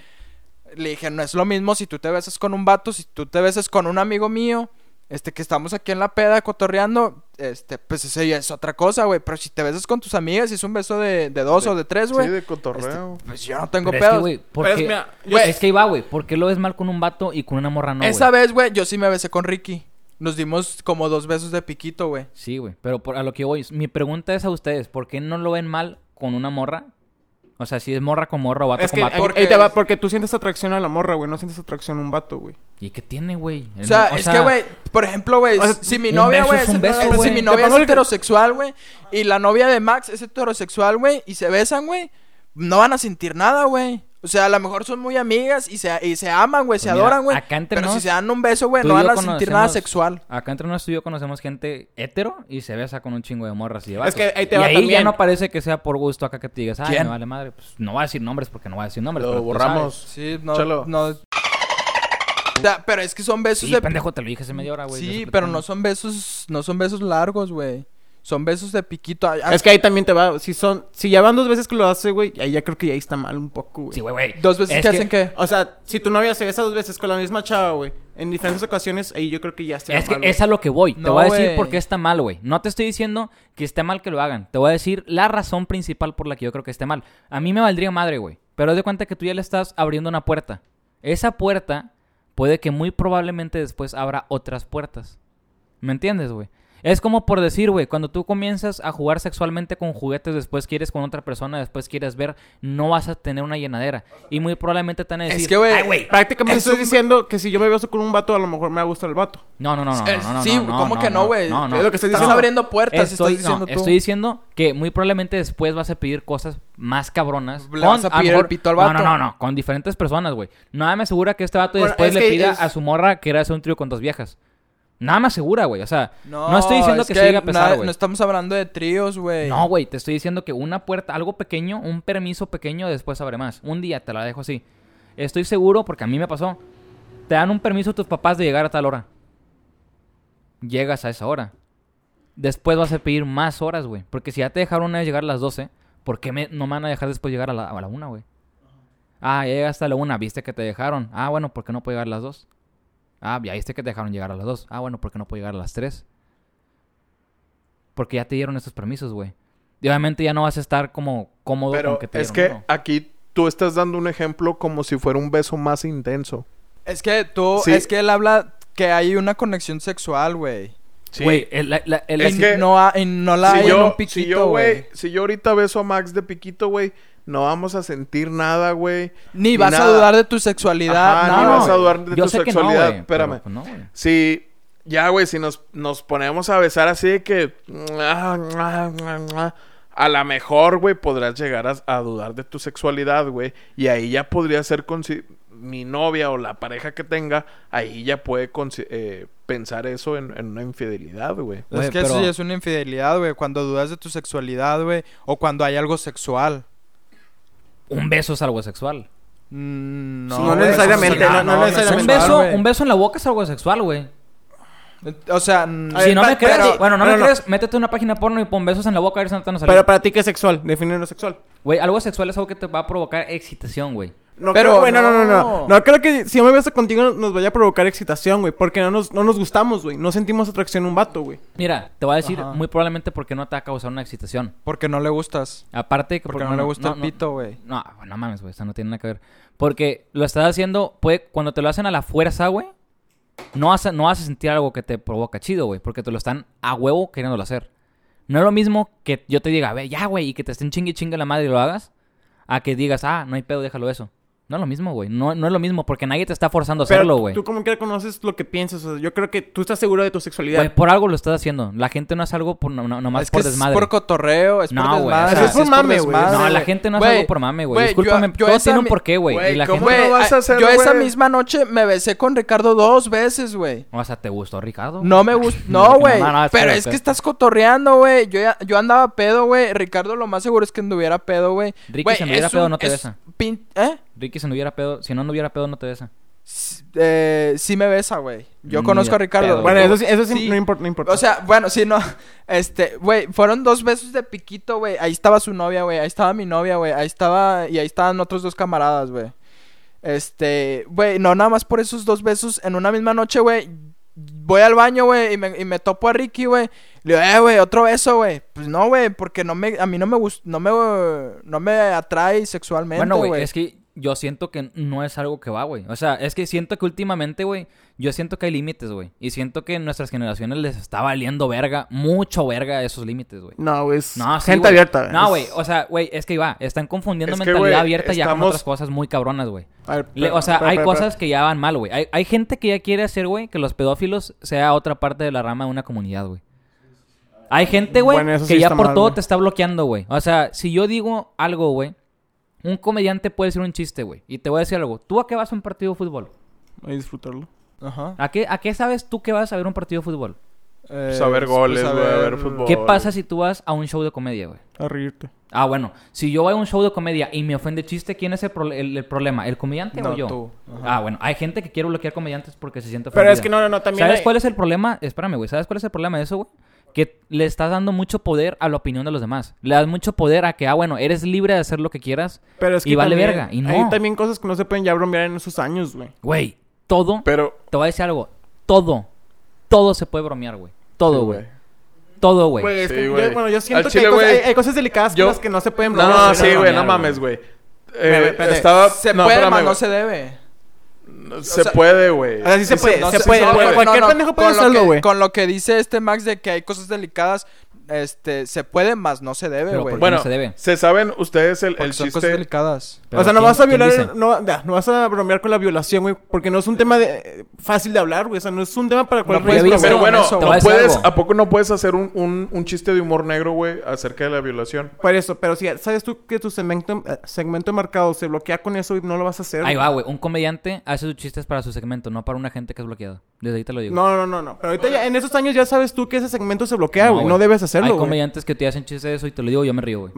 le dije, no es lo mismo si tú te besas con un vato, si tú te besas con un amigo mío, este, que estamos aquí en la peda cotorreando, este, pues eso ya es otra cosa, güey. Pero si te besas con tus amigas y es un beso de, de dos De- o de tres, güey, Sí, de cotorreo. pues yo no tengo Pero es que, pedos. güey, ¿por Pero es- yo- Güey, es que va, güey. ¿Por qué lo ves mal con un vato y con una morra no, Esa vez, güey, yo sí me besé con Ricky. Nos dimos como dos besos de piquito, güey. Sí, güey. Pero por, a lo que voy, mi pregunta es a ustedes, ¿por qué no lo ven mal con una morra? O sea, si es morra con morra o vato Es con que vato. porque te va, es- porque tú sientes atracción a la morra, güey. No sientes atracción a un vato, güey. ¿Y qué tiene, güey? O sea, es que, güey, por ejemplo, güey, O sea, si mi novia, güey, si mi novia es heterosexual, güey, y la novia de Max es heterosexual, güey, y se besan, güey, no van a sentir nada, güey. O sea, a lo mejor son muy amigas y se, y se aman, güey, se Pues mira, adoran, güey. acá entre Pero si se dan un beso, güey, tú no van a sentir nada sexual. Acá entre nosotros y yo conocemos gente hetero y se besa con un chingo de morras y de vatos. que ahí te y va ahí también. ya no parece que sea por gusto acá que te digas, ay, ¿Quién? me vale madre. Pues no voy a decir nombres porque no voy a decir nombres. Lo pero tú borramos. sabes. Sí, no, Chalo. no. O sea, pero es que son besos Sí, de pendejo, te lo dije hace media hora, güey. Sí, pero no son besos, no son besos largos, güey. Son besos de piquito. Ay, Es que ahí también te va. Si son, si ya van dos veces que lo hace, güey, ahí ya creo que ya ahí está mal un poco, güey. Sí, güey, güey. Dos veces Es que hacen que... O sea, si tu novia se besa dos veces con la misma chava, güey, en diferentes ocasiones, ahí yo creo que ya está Es que mal, güey. es a lo que voy. te voy a decir güey. por qué está mal, güey. No te estoy diciendo que esté mal que lo hagan. Te voy a decir la razón principal por la que yo creo que esté mal. A mí me valdría madre, güey. Pero haz de cuenta que tú ya le estás abriendo una puerta. Esa puerta puede que muy probablemente después abra otras puertas. ¿Me entiendes, güey? Es como por decir, güey, cuando tú comienzas a jugar sexualmente con juguetes, después quieres con otra persona, después quieres ver, no vas a tener una llenadera. Y muy probablemente te van a decir, Es que, güey, "Ay, güey, Prácticamente Es estoy un- diciendo que si yo me beso con un vato, a lo mejor me va a gustar el vato. No, no, no, no, Eh, no, no, sí, no, no, ¿cómo que no, güey? No, no. Es lo que estoy Estás diciendo. abriendo puertas, Estoy, estás diciendo no, tú. estoy diciendo que muy probablemente después vas a pedir cosas más cabronas. Le vas a pedir mejor- el pito al No, vato. no, no, no, con diferentes personas, güey. Nada me asegura que este vato Bueno, después es le pida es- a su morra que era hacer un trío con dos viejas. Nada me asegura, güey. O sea, no, estoy diciendo es que, a pesar, nada- güey. No estamos hablando de tríos, güey. No, güey, te estoy diciendo que una puerta, algo pequeño, un permiso pequeño, después abre más. Un día te la dejo así. Estoy seguro, porque a mí me pasó. Te dan un permiso tus papás de llegar a tal hora. Llegas a esa hora. Después vas a pedir más horas, güey. Porque si ya te dejaron una vez llegar a las 12, ¿por qué me- no me van a dejar después llegar a la, a la 1, güey? Ah, ya llegaste a la 1, viste que te dejaron. Ah, bueno, ¿por qué no puedo llegar a las 2? Ah, ya viste que te dejaron llegar a las 2. Ah, bueno, ¿por qué no puedo llegar a las 3? Porque ya te dieron estos permisos, güey. Y obviamente ya no vas a estar como cómodo Pero con que te es que aquí tú estás dando un ejemplo como si fuera un beso más intenso. Es que tú, Sí. es que él habla que hay una conexión sexual, güey. Güey, el, la- la- el- Es que- no, ha- no la si hay en yo, un si piquito, güey, si yo ahorita beso a Max de piquito, güey, no vamos a sentir nada, güey. Ni vas a dudar de tu sexualidad. Ajá, no, ni vas a dudar de yo tu sé que no, sexualidad. Espérame. pero, pues, no, güey. Si, ya, güey, si nos, nos ponemos a besar así de que... A lo mejor, güey, podrás llegar a, a dudar de tu sexualidad, güey. Y ahí ya podría ser mi novia o la pareja que tenga, ahí ya puede eh, pensar eso en, en una infidelidad, güey. Es que eso sí es una infidelidad, güey. Cuando dudas de tu sexualidad, güey. O cuando hay algo sexual. Un beso es algo sexual. Mm, No necesariamente, no- no es necesariamente. un, beso, güey. un beso en la boca es algo sexual, güey. O sea, Si ver, no me crees, pero- bueno, no me no. crees, métete una página porno y pon besos en la boca a ver si no te van a salir. Pero para ti, ¿qué es sexual? Define lo sexual. Güey, algo sexual es algo que te va a provocar excitación, güey. No Pero creo, güey, no, no, no, no. no. Creo que si yo me beso contigo nos vaya a provocar excitación, güey. Porque no nos, no nos gustamos, güey. No sentimos atracción a un vato, güey. Mira, te voy a decir Ajá. muy probablemente porque no te va a causar una excitación. porque no le gustas. Aparte que Porque no le gusta el pito, güey. No, no mames, güey, eso no tiene nada que ver. Porque lo estás haciendo, puede, cuando te lo hacen a la fuerza, güey, no vas, a, no vas a sentir algo que te provoca chido, güey, porque te lo están a huevo queriéndolo hacer. No es lo mismo que yo te diga, ve, ya, güey, y que te estén chingue y chingue la madre y lo hagas, a que digas, ah, no hay pedo, déjalo eso. No es lo mismo, güey. No, no es lo mismo porque nadie te está forzando a hacerlo, Pero güey. tú como que conoces lo que piensas. O sea, yo creo que tú estás seguro de tu sexualidad. Güey, por algo lo estás haciendo. La gente no hace algo por, no, no- nomás es que por es desmadre. por cotorreo, es No, por güey, desmadre. o sea, sí es por mame, güey. No, la gente no hace Güey, algo por mame, güey. Discúlpame, yo- yo todo esa tiene un porqué, güey. Y la ¿cómo gente... no vas a hacer, yo esa misma noche me besé con Ricardo dos veces, güey. O sea, ¿te gustó, Ricardo? No me gusta. No, güey. no, no, pero es que estás cotorreando, güey. Yo, ya- yo andaba pedo, güey. Ricardo lo más seguro es que anduviera pedo, güey. Ricky, si anduviera es pedo, no te es besa. ¿Eh? Ricky, si no hubiera pedo, si no anduviera pedo, no te besa. S- eh, sí me besa, güey. Yo Ni conozco a Ricardo. pedo, bueno, eso sí, eso sí, Sí. no importa. No importa. O sea, bueno, sí, no. Este, güey, fueron dos besos de piquito, güey. Ahí estaba su novia, güey. Ahí estaba mi novia, güey. Ahí estaba. Y ahí estaban otros dos camaradas, güey. Este, güey, no, nada más por esos dos besos en una misma noche, güey. Voy al baño, güey, y me, y me topo a Ricky, güey. Le digo, eh, güey, otro beso, güey. Pues no, güey, porque no me, a mí no me gusta, no me, no me atrae sexualmente, Bueno, güey. güey, es que yo siento que no es algo que va, güey. O sea, es que siento que últimamente, güey, yo siento que hay límites, güey. Y siento que nuestras generaciones les está valiendo verga, mucho verga esos límites, güey. No, güey. Es No, sí, gente abierta. No, es- güey, o sea, güey, es que va, están confundiendo Es que, mentalidad abierta ya con estamos- otras cosas muy cabronas, güey. O sea, pero- hay pero- cosas que ya van mal, güey. Hay, hay gente que ya quiere hacer, güey, que los pedófilos sea otra parte de la rama de una comunidad, güey. Hay gente, güey, Bueno, que ya por mal, todo te está bloqueando, güey. O sea, si yo digo algo, güey, un comediante puede decir un chiste, güey. Y te voy a decir algo. ¿Tú a qué vas a un partido de fútbol? A disfrutarlo. Ajá. ¿A qué, ¿A qué sabes tú que vas a ver un partido de fútbol? Eh, Pues a ver goles, pues, a güey, a ver fútbol. ¿Qué pasa si tú vas a un show de comedia, güey? A reírte. Ah, bueno. Si yo voy a un show de comedia y me ofende chiste, ¿quién es el, prole- el- el problema? ¿El comediante No, o yo? tú. Ah, bueno. Hay gente que quiere bloquear comediantes porque se siente ofendida. Pero es que no, no, no, también. ¿Sabes hay- cuál es el problema? Espérame, güey. ¿Sabes cuál es el problema de eso, güey? Que le estás dando mucho poder a la opinión de los demás. Le das mucho poder a que, ah, bueno, eres libre de hacer lo que quieras. Pero es que y vale también- verga, y no. Hay también cosas que no se pueden ya bromear en esos años, güey. Güey, todo. Pero, Te voy a decir algo. Todo. Todo se puede bromear, güey. Todo, Sí, güey. Todo, güey. Güey, es Sí, que güey. yo, bueno, yo siento que hay, cosas, güey, hay- hay cosas delicadas yo- con las que no se pueden bromear. no, sí, güey, no mames, güey. Eh, estaba... Se no, puede, más no se debe. Se sea, puede, güey. O sea, sí se puede, No se sé, puede. güey. no, Cualquier no, pendejo puede con lo hacerlo, que- güey. Con lo que dice este Max de que hay cosas delicadas, este, se puede, más no se debe, güey. ¿por qué Bueno, no se debe? ¿se saben ustedes el, el son cosas chiste? delicadas. Pero o sea, no ¿quién- vas a violar, no, ya, no vas a bromear con la violación, güey, porque no es un tema de, fácil de hablar, güey. O sea, no es un tema para cual puedes bromear Pero bueno, eso, no puedes. ¿a poco no puedes hacer un, un, un chiste de humor negro, güey, acerca de la violación? Por eso, pero si sabes tú que tu segmento, eh, segmento marcado se bloquea con eso y no lo vas a hacer. Ahí va, güey. Un comediante hace sus chistes para su segmento, no para una gente que es bloqueada. Desde ahí te lo digo. No, no, no, no. Pero ahorita ya, en esos años ya sabes tú que ese segmento se bloquea, No, güey. No, debes hacerlo, Hay comediantes que te hacen chistes de eso y te lo digo, yo me río, güey.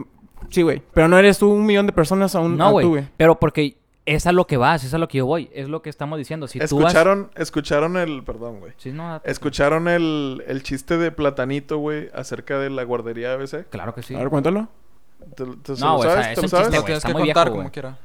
Sí, güey. Pero no eres tú un millón de personas aún. No, güey. Pero porque es a lo que vas, es a lo que yo voy. Es lo que estamos diciendo. Si tú vas... escucharon, escucharon el, perdón, güey. Sí, no, ¿Escucharon el, el chiste de Platanito, güey, acerca de la guardería ABC? claro que sí. A ver, cuéntalo. ¿Te, te- No, güey, o sea, sabes? es ¿Te lo un sabes? chiste, Lo güey, tienes está que muy contar viejo, como quiera.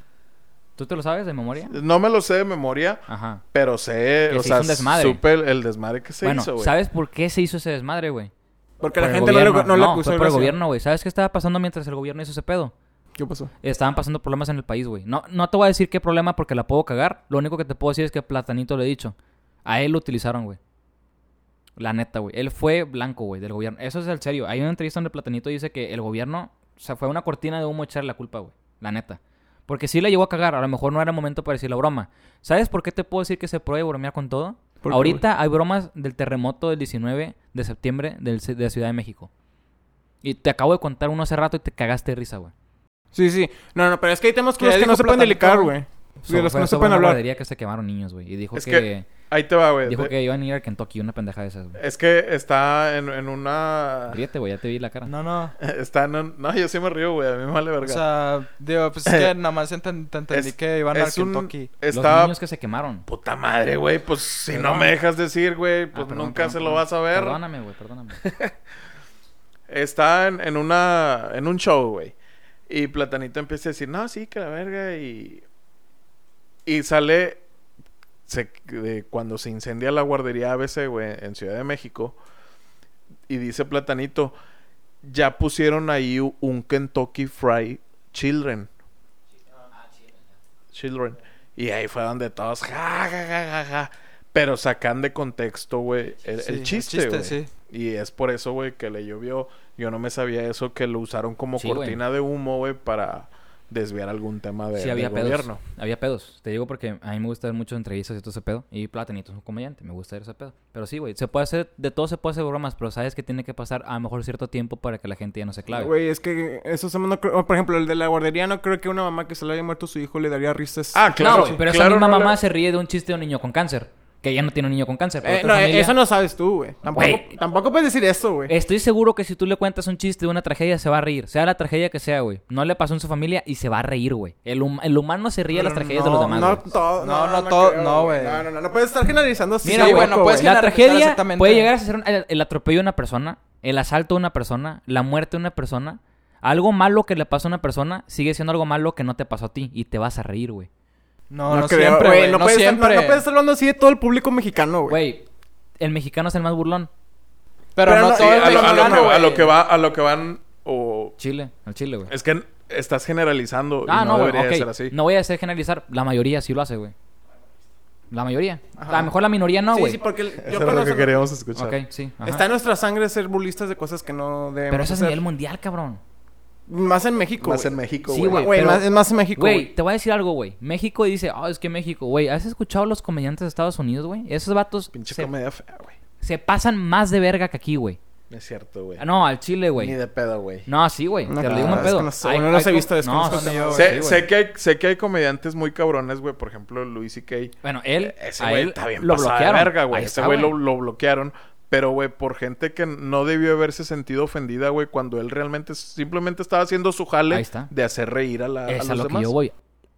¿Tú te lo sabes de memoria? No me lo sé de memoria, Ajá. pero sé, Que o se sea, hizo un desmadre. supe el, el desmadre que se bueno, hizo, güey. ¿sabes por qué se hizo ese desmadre, güey? Porque Por la gente no gobierno. no No, acusó fue por el gobierno, güey. ¿Sabes qué estaba pasando mientras el gobierno hizo ese pedo? ¿Qué pasó? Estaban pasando problemas en el país, güey. No, no te voy a decir qué problema porque la puedo cagar. Lo único que te puedo decir es que Platanito le he dicho. A él lo utilizaron, güey. La neta, güey. Él fue blanco, güey, del gobierno. Eso es el serio. Hay una entrevista donde Platanito dice que el gobierno... O sea, fue una cortina de humo echarle la culpa, güey. La neta. Porque sí le llegó a cagar. A lo mejor no era momento para decir la broma. ¿Sabes por qué te puedo decir que se puede bromear con todo? ¿Por qué, Ahorita hay bromas del terremoto del 19 de septiembre del, de Ciudad de México. Y te acabo de contar uno hace rato y te cagaste de risa, güey. Sí, sí. No, no, pero es que hay temas ¿Qué con los que no se pueden delicar, güey. De los que no se pueden hablar. que se quemaron niños, güey. Y dijo Es que, que- Ahí te va, güey. dijo De- que iban a ir a Kentucky, una pendeja de esas, güey. Es que está en, en una... Ríete, güey, ya te vi la cara. No, no. Está en un- No, yo sí me río, güey. A mí me vale O verga. sea, digo, pues es que nada más enten- te entendí Es- que iban a es un- Kentucky. Los Está... niños que se quemaron. Puta madre, güey. Pues si Perdón. no me dejas decir, güey, Ah, pues perdón, nunca perdón, se lo vas a ver. Perdóname, güey, perdóname. Está en, en una... En un show, güey. Y Platanito empieza a decir, no, sí, que la verga. Y... Y sale... Se, de cuando se incendia la guardería ABC, güey, en Ciudad de México. Y dice Platanito, ya pusieron ahí un Kentucky Fried Children. Children. Y ahí fue donde todos, ja, ja, ja, ja, ja. Pero sacan de contexto, güey, el, chiste, güey. sí. Y es por eso, güey, que le llovió. Yo no me sabía eso, que lo usaron como cortina de humo, güey, para desviar algún tema de, sí, había del pedos. gobierno. Había pedos. Te digo porque a mí me gusta ver muchas entrevistas y todo ese pedo. Y Platanito es un comediante, me gusta ver ese pedo. Pero sí, güey, se puede hacer, de todo se puede hacer bromas, pero sabes que tiene que pasar a lo mejor cierto tiempo para que la gente ya no se clave. Güey, es que eso se no creo- Por ejemplo, el de la guardería no creo que una mamá que se le haya muerto su hijo le daría risas. Ah, claro. no, pero claro, esa misma no le- mamá se ríe de un chiste de un niño con cáncer. Que ya no tiene un niño con cáncer. pero Eh, no, familia- eso no sabes tú, güey. Tampoco, puedes decir eso, güey. Estoy seguro que si tú le cuentas un chiste de una tragedia, se va a reír. Sea la tragedia que sea, güey. No le pasó en su familia y se va a reír, güey. El, hum- el humano se ríe de las tragedias de los demás, no, todo, No, no todo- creo, no, güey. No, no, no, no puedes estar generalizando así. Mira, Sí, güey, bueno, puedes la tragedia exactamente. puede llegar a ser un- el, el atropello de una persona, el asalto de una persona, la muerte de una persona. Algo malo que le pasó a una persona sigue siendo algo malo que no te pasó a ti y te vas a reír, güey. No, no, creo, siempre, güey. No, No, puedes estar- no- no puedes estar hablando así de todo el público mexicano, güey. Güey, el mexicano es el más burlón. Pero, Pero no, no- Sí, todo a, el lo, a lo mexicano, que, a lo que va, a lo que van, o... Chile, el Chile, güey. Es que estás generalizando Ah, y no, no, güey, debería ser así. No voy a hacer generalizar. La mayoría sí lo hace, güey. La mayoría. Ajá. A lo mejor la minoría no, sí, güey. sí, porque el- Eso yo era lo que queríamos escuchar. ok, sí. ajá. Está en nuestra sangre ser burlistas de cosas que no debemos Pero eso es a hacer. nivel mundial, cabrón. Más en México, Más en México, güey. güey. Güey, pero- más- es más en México, Güey, güey. te voy a decir algo, güey. México dice, ah, es que México, güey. ¿Has escuchado los comediantes de Estados Unidos, güey? Esos vatos Pinche se, comedia fea, güey. se pasan más de verga que aquí, güey. No Es cierto, güey. Ah, No, al chile, Ni güey. de pedo, güey. No, sí, güey. No, te lo digo un es pedo. no sé, Hay- no los he visto, co- desconozco No, ni sé, Sí, sé que hay, sé que hay comediantes muy cabrones, güey. Por ejemplo, Luis y Kay. Bueno, él, Ese a güey él está bien lo bloquearon. verga, güey. Ese güey lo, lo bloquearon. Pero, güey, por gente que no debió haberse sentido ofendida, güey, cuando él realmente simplemente estaba haciendo su jale de hacer reír a, la, a los es lo demás. que yo voy.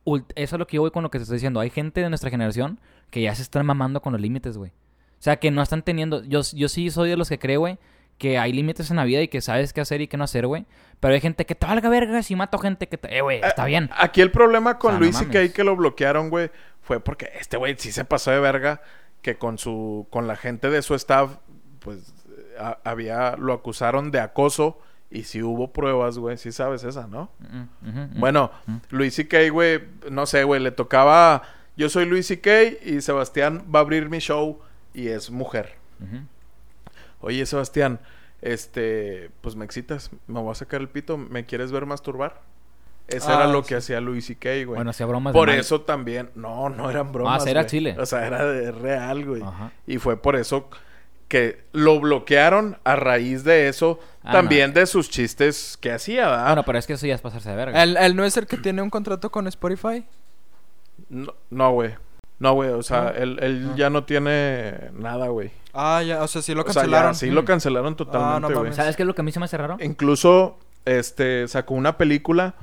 Ult- Eso es lo que yo voy con lo que te estoy diciendo. Hay gente de nuestra generación que ya se están mamando con los límites, güey. O sea, que no están teniendo... Yo, yo sí soy de los que cree, güey, que hay límites en la vida y que sabes qué hacer y qué no hacer, güey. Pero hay gente que te valga verga si mato gente que te... Eh, güey, está bien. Aquí el problema con O sea, no Luis y Kay mames. que lo bloquearon, güey, fue porque este güey sí se pasó de verga que con su con la gente de su staff pues a- había lo acusaron de acoso y sí hubo pruebas, güey, sí sabes esa, ¿no? Mm. Bueno, Luis y Kay, güey, no sé, güey, le tocaba yo soy Luis y Kay y Sebastián va a abrir mi show y es mujer. Oye, Sebastián, este, pues me excitas, me voy a sacar el pito, ¿me quieres ver masturbar? Eso Ah, era lo sí. que hacía Luis y Kay, güey. Bueno, hacía bromas de Por mal. eso también, no, no eran bromas. Ah, era chile. O sea, era de real, güey. Y fue por eso que lo bloquearon a raíz de eso, Ah, también de sus chistes que hacía, ¿verdad? Bueno, pero es que eso ya es pasarse de verga. ¿Él, él no es el que tiene un contrato con Spotify? No, no, güey. No, güey, o sea, No. él, él No. ya no tiene nada, güey. Ah, ya, o sea, sí lo O sea, ya, cancelaron. sí lo cancelaron totalmente, no güey. mames. ¿Sabes qué es lo que a mí se me hace raro? Incluso, este, sacó una película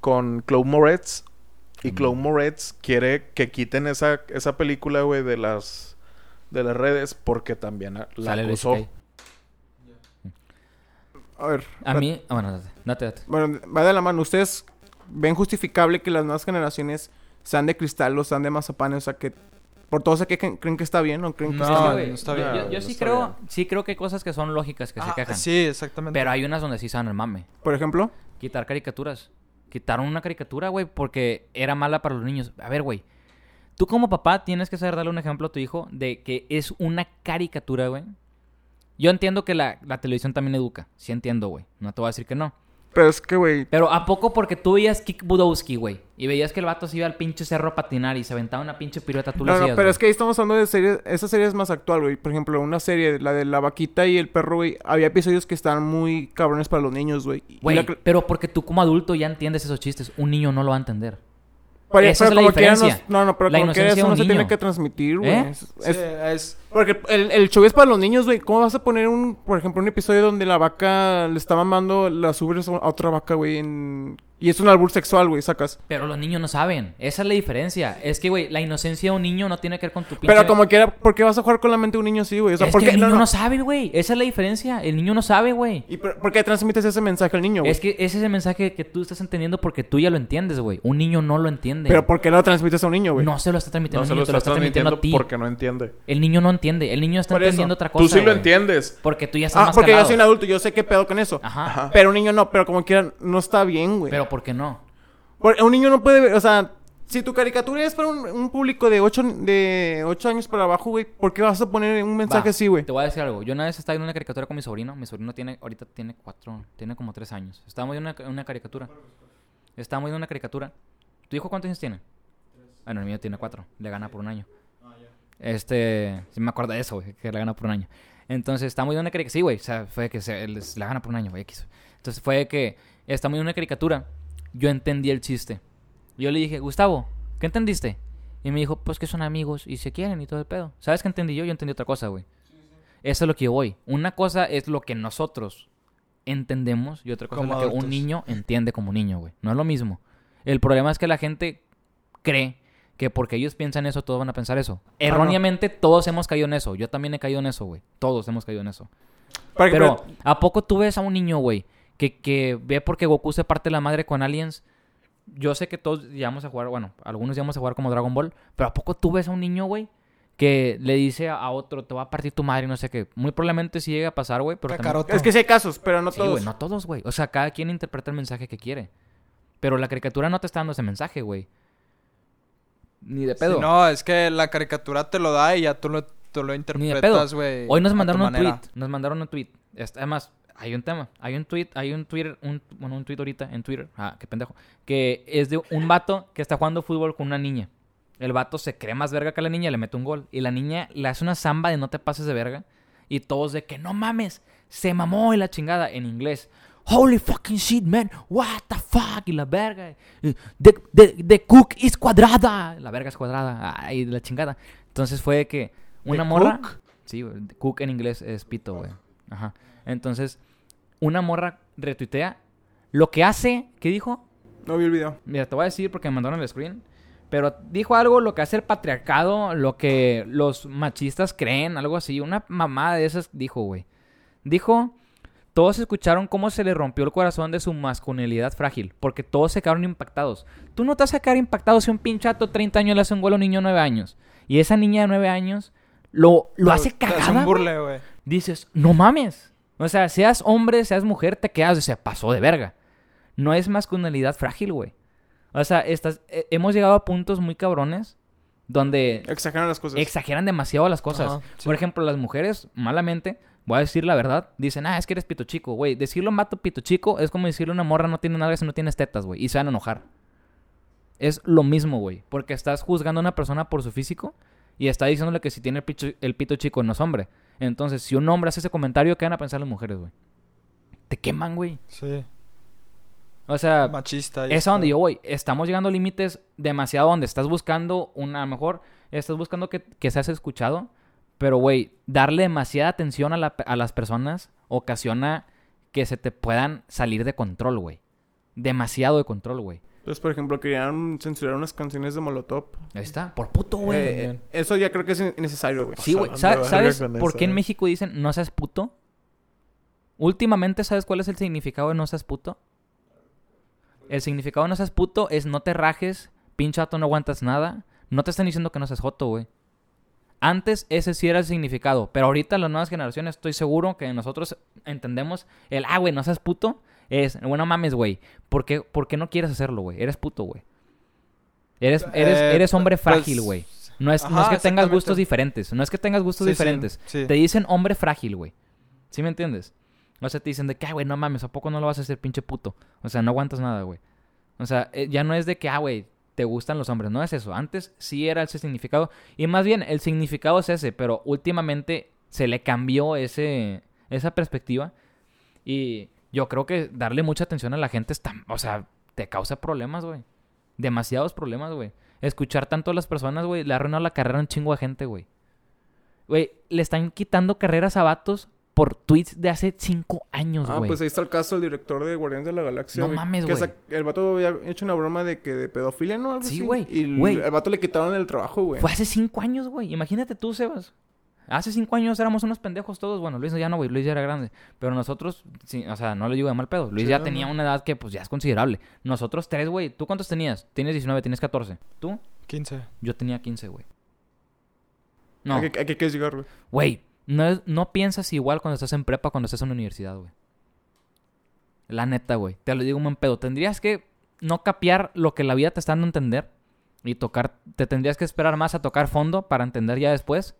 con Chloe Moretz. Y Mm. Chloe Moretz quiere que quiten esa, esa película, güey, de las de las redes porque también la acusó. A ver. A mí... Ah, bueno, date, date, date. Bueno, va de la mano. ¿Ustedes ven justificable que las nuevas generaciones sean de cristal o sean de mazapán? O sea, que por todo eso que creen, que está bien o creen que No, está güey, no está yo- bien. Yo, yo No sí está creo... bien. Sí creo que hay cosas que son lógicas que se Ah, quejan. sí, exactamente. Pero hay unas donde sí saben el mame. Por ejemplo, Quitar caricaturas. Quitaron una caricatura, güey, porque era mala para los niños. A ver, güey. Tú como papá tienes que saber darle un ejemplo a tu hijo de que es una caricatura, güey. Yo entiendo que la, la televisión también educa. Sí entiendo, güey. No te voy a decir que no. pero es que, güey, Pero ¿a poco porque tú veías Kick Budowski, güey? Y veías que el vato se iba al pinche cerro a patinar y se aventaba una pinche pirueta, tú lo No, no, hacías, pero es que ahí estamos hablando de series, esa serie es más actual, güey. Por ejemplo, una serie, la de la vaquita y el perro, güey. Había episodios que estaban muy cabrones para los niños, güey. Güey, la- pero porque tú como adulto ya entiendes esos chistes. Un niño no lo va a entender. Pero- esa pero es la como quiera, no- diferencia. No, no, pero La como quiera inocencia eso no se tiene que transmitir, güey. ¿Eh? Es- Sí, es- es... porque el, el show es para los niños, güey. ¿Cómo vas a poner un, por ejemplo, un episodio donde la vaca le está mamando las ubres a otra vaca, güey? en- Y es un albur sexual, güey, sacas. Pero los niños no saben. Esa es la diferencia. Es que, güey, la inocencia de un niño no tiene que ver con tu pinche... Pero como quiera, ¿por qué vas a jugar con la mente de un niño así, güey? O sea, es ¿por que qué? el niño no, no, no. sabe, güey. Esa es la diferencia. El niño no sabe, güey. ¿Y por, por qué transmites ese mensaje al niño, güey? Es que ese es el mensaje que tú estás entendiendo porque tú ya lo entiendes, güey. Un niño no lo entiende. Pero ¿por qué lo transmites a un niño, güey? No se lo está transmitiendo No a se un lo niño, te lo está transmitiendo transmitiendo a ti. porque no entiende. El niño no entiende. El niño está Por eso. entendiendo otra cosa, Tú sí lo entiendes. Porque tú ya estás Ah, más porque yo soy un adulto, yo sé qué pedo con eso. Ajá. Ajá. Pero un niño no, pero como quiera, no está bien, güey. Pero ¿por qué no? Porque un niño no puede ver, o sea, si tu caricatura es para un, un público de 8 de ocho años para abajo, güey, ¿por qué vas a poner un mensaje Va, así, güey? Te voy a decir algo. Yo una vez estaba viendo una caricatura con mi sobrino. Mi sobrino tiene, ahorita tiene cuatro, tiene como tres años. Estábamos viendo una, una caricatura. Estábamos viendo una caricatura. ¿Tu hijo cuántos años tiene? Bueno, el mío tiene cuatro. Le gana por un año. Este, sí me acuerdo de eso, güey, que le gana por un año. Entonces, estamos viendo una caricatura. Sí, güey, o sea, fue que se, les- le gana por un año, güey, X. Entonces, fue que estamos viendo una caricatura. Yo entendí el chiste. Yo le dije, Gustavo, ¿qué entendiste? Y me dijo, pues que son amigos y se quieren y todo el pedo. ¿Sabes qué entendí yo? Yo entendí otra cosa, güey. Eso es lo que yo voy. Una cosa es lo que nosotros entendemos y otra cosa Como es lo que adultos. un niño entiende como niño, güey. No es lo mismo. El problema es que la gente cree que porque ellos piensan eso, todos van a pensar eso. Erróneamente, todos hemos caído en eso. Yo también he caído en eso, güey. Todos hemos caído en eso. Que- Pero, ¿a poco tú ves a un niño, güey, que, que ve porque Goku se parte la madre con aliens? Yo sé que todos llegamos a jugar, bueno, algunos llegamos a jugar como Dragon Ball, pero ¿a poco tú ves a un niño, güey, que le dice a, otro, te va a partir tu madre y no sé qué? Muy probablemente sí llega a pasar, güey, pero también... Es que sí hay casos, pero no Sí, todos. güey, no todos, güey. O sea, cada quien interpreta el mensaje que quiere. Pero la caricatura no te está dando ese mensaje, güey. Ni de pedo. Sí, no, es que la caricatura te lo da y ya tú lo, tú lo interpretas, güey. Hoy nos mandaron un manera. tweet. Nos mandaron un tweet. Además, hay un tema. Hay un tweet, hay un Twitter, un, bueno, un tweet ahorita en Twitter. Ah, qué pendejo. Que es de un vato que está jugando fútbol con una niña. El vato se cree más verga que la niña, le mete un gol. Y la niña le hace una zamba de no te pases de verga. Y todos de que no mames, se mamó y la chingada en inglés. Holy fucking shit, man. What the fuck? Y la verga. The, the- the cook is cuadrada. La verga es cuadrada. Ay, la chingada. Entonces fue que una ¿The morra. cook? Sí. Cook en inglés es pito, güey. Ajá. Entonces, una morra retuitea. Lo que hace, ¿qué dijo? No vi el video. Mira, te voy a decir porque me mandaron el screen. Pero dijo algo, lo que hace el patriarcado, lo que los machistas creen, algo así. Una mamada de esas dijo, güey. Dijo, todos escucharon cómo se le rompió el corazón de su masculinidad frágil. Porque todos se quedaron impactados. Tú no te vas a quedar impactado si un pinchato de 30 años le hace un gol a un niño de 9 años. Y esa niña de 9 años lo, lo hace Te hace cagada. un burle, güey. dices, no mames. O sea, seas hombre, seas mujer, te quedas, o sea, pasó de verga. No es masculinidad frágil, güey. O sea, estás, eh, hemos llegado a puntos muy cabrones donde Exageran las cosas. exageran demasiado las cosas. Ajá, sí. Por ejemplo, las mujeres, malamente, voy a decir la verdad, dicen, ah, es que eres pito chico, güey. Decirlo mato pito chico es como decirle a una morra no tiene nada si no tienes tetas, güey. Y se van a enojar. Es lo mismo, güey. Porque estás juzgando a una persona por su físico y está diciéndole que si tiene el, picho- el pito chico no es hombre. Entonces, si un hombre hace ese comentario, ¿qué van a pensar las mujeres, güey? Te queman, güey. Sí. O sea, Machista. es a donde yo voy. Estamos llegando a límites demasiado donde estás buscando una, a lo mejor, estás buscando que, que seas escuchado. Pero, güey, darle demasiada atención a, la- a las personas ocasiona que se te puedan salir de control, güey. Demasiado de control, güey. Entonces, por ejemplo, querían censurar unas canciones de Molotov. Ahí está. Por puto, güey. Eh, eso ya creo que es innecesario, güey. sí, güey. pasando ¿Sa- de verga ¿Sabes por qué en eh. México dicen no seas puto? Últimamente, ¿sabes cuál es el significado de no seas puto? El significado de no seas puto es no te rajes, pinche no aguantas nada. No te están diciendo que no seas joto, güey. Antes ese sí era el significado, pero ahorita las nuevas generaciones estoy seguro que nosotros entendemos el, ah, güey, no seas puto. Es, bueno, mames, güey. ¿Por qué, por qué no quieres hacerlo, güey? Eres puto, güey. Eres, eres, Eh, eres hombre pues, frágil, güey. No es, no es que tengas gustos diferentes. No es que tengas gustos Sí, diferentes. sí. Te dicen hombre frágil, güey. ¿Sí me entiendes? O sea, te dicen de que, ah, güey, no mames, ¿a poco no lo vas a hacer pinche puto? O sea, no aguantas nada, güey. O sea, eh, ya no es de que, ah, güey, te gustan los hombres. No es eso. Antes sí era ese significado. Y más bien, el significado es ese, pero últimamente se le cambió ese, esa perspectiva. Y yo creo que darle mucha atención a la gente está, o sea, te causa problemas, güey. Demasiados problemas, güey. Escuchar tanto a las personas, güey, le ha arruinado la carrera a un chingo de gente, güey. Güey, le están quitando carreras a vatos por tweets de hace cinco años, Ah, güey. pues ahí está el caso del director de Guardianes de la Galaxia. No mames, güey. El vato había hecho una broma de que de pedofilia, ¿no? Algo Sí, güey, Y el- el vato le quitaron el trabajo, güey. Fue hace cinco años, güey. Imagínate tú, Sebas. Hace cinco años éramos unos pendejos todos. Bueno, Luis ya no, güey. Luis ya era grande. Pero nosotros, sí, o sea, no le digo de mal pedo. Luis Sí, ya no, tenía una edad que, pues, ya es considerable. Nosotros tres, güey. ¿Tú cuántos tenías? Tienes 19, tienes 14. ¿Tú? 15. Yo tenía 15, güey. No, ¿A qué, a qué quieres llegar, güey? güey. No, no piensas igual cuando estás en prepa cuando estás en la universidad, güey. La neta, güey. Te lo digo un buen pedo. Tendrías que no capear lo que la vida te está dando a entender y tocar. Te tendrías que esperar más a tocar fondo para entender ya después.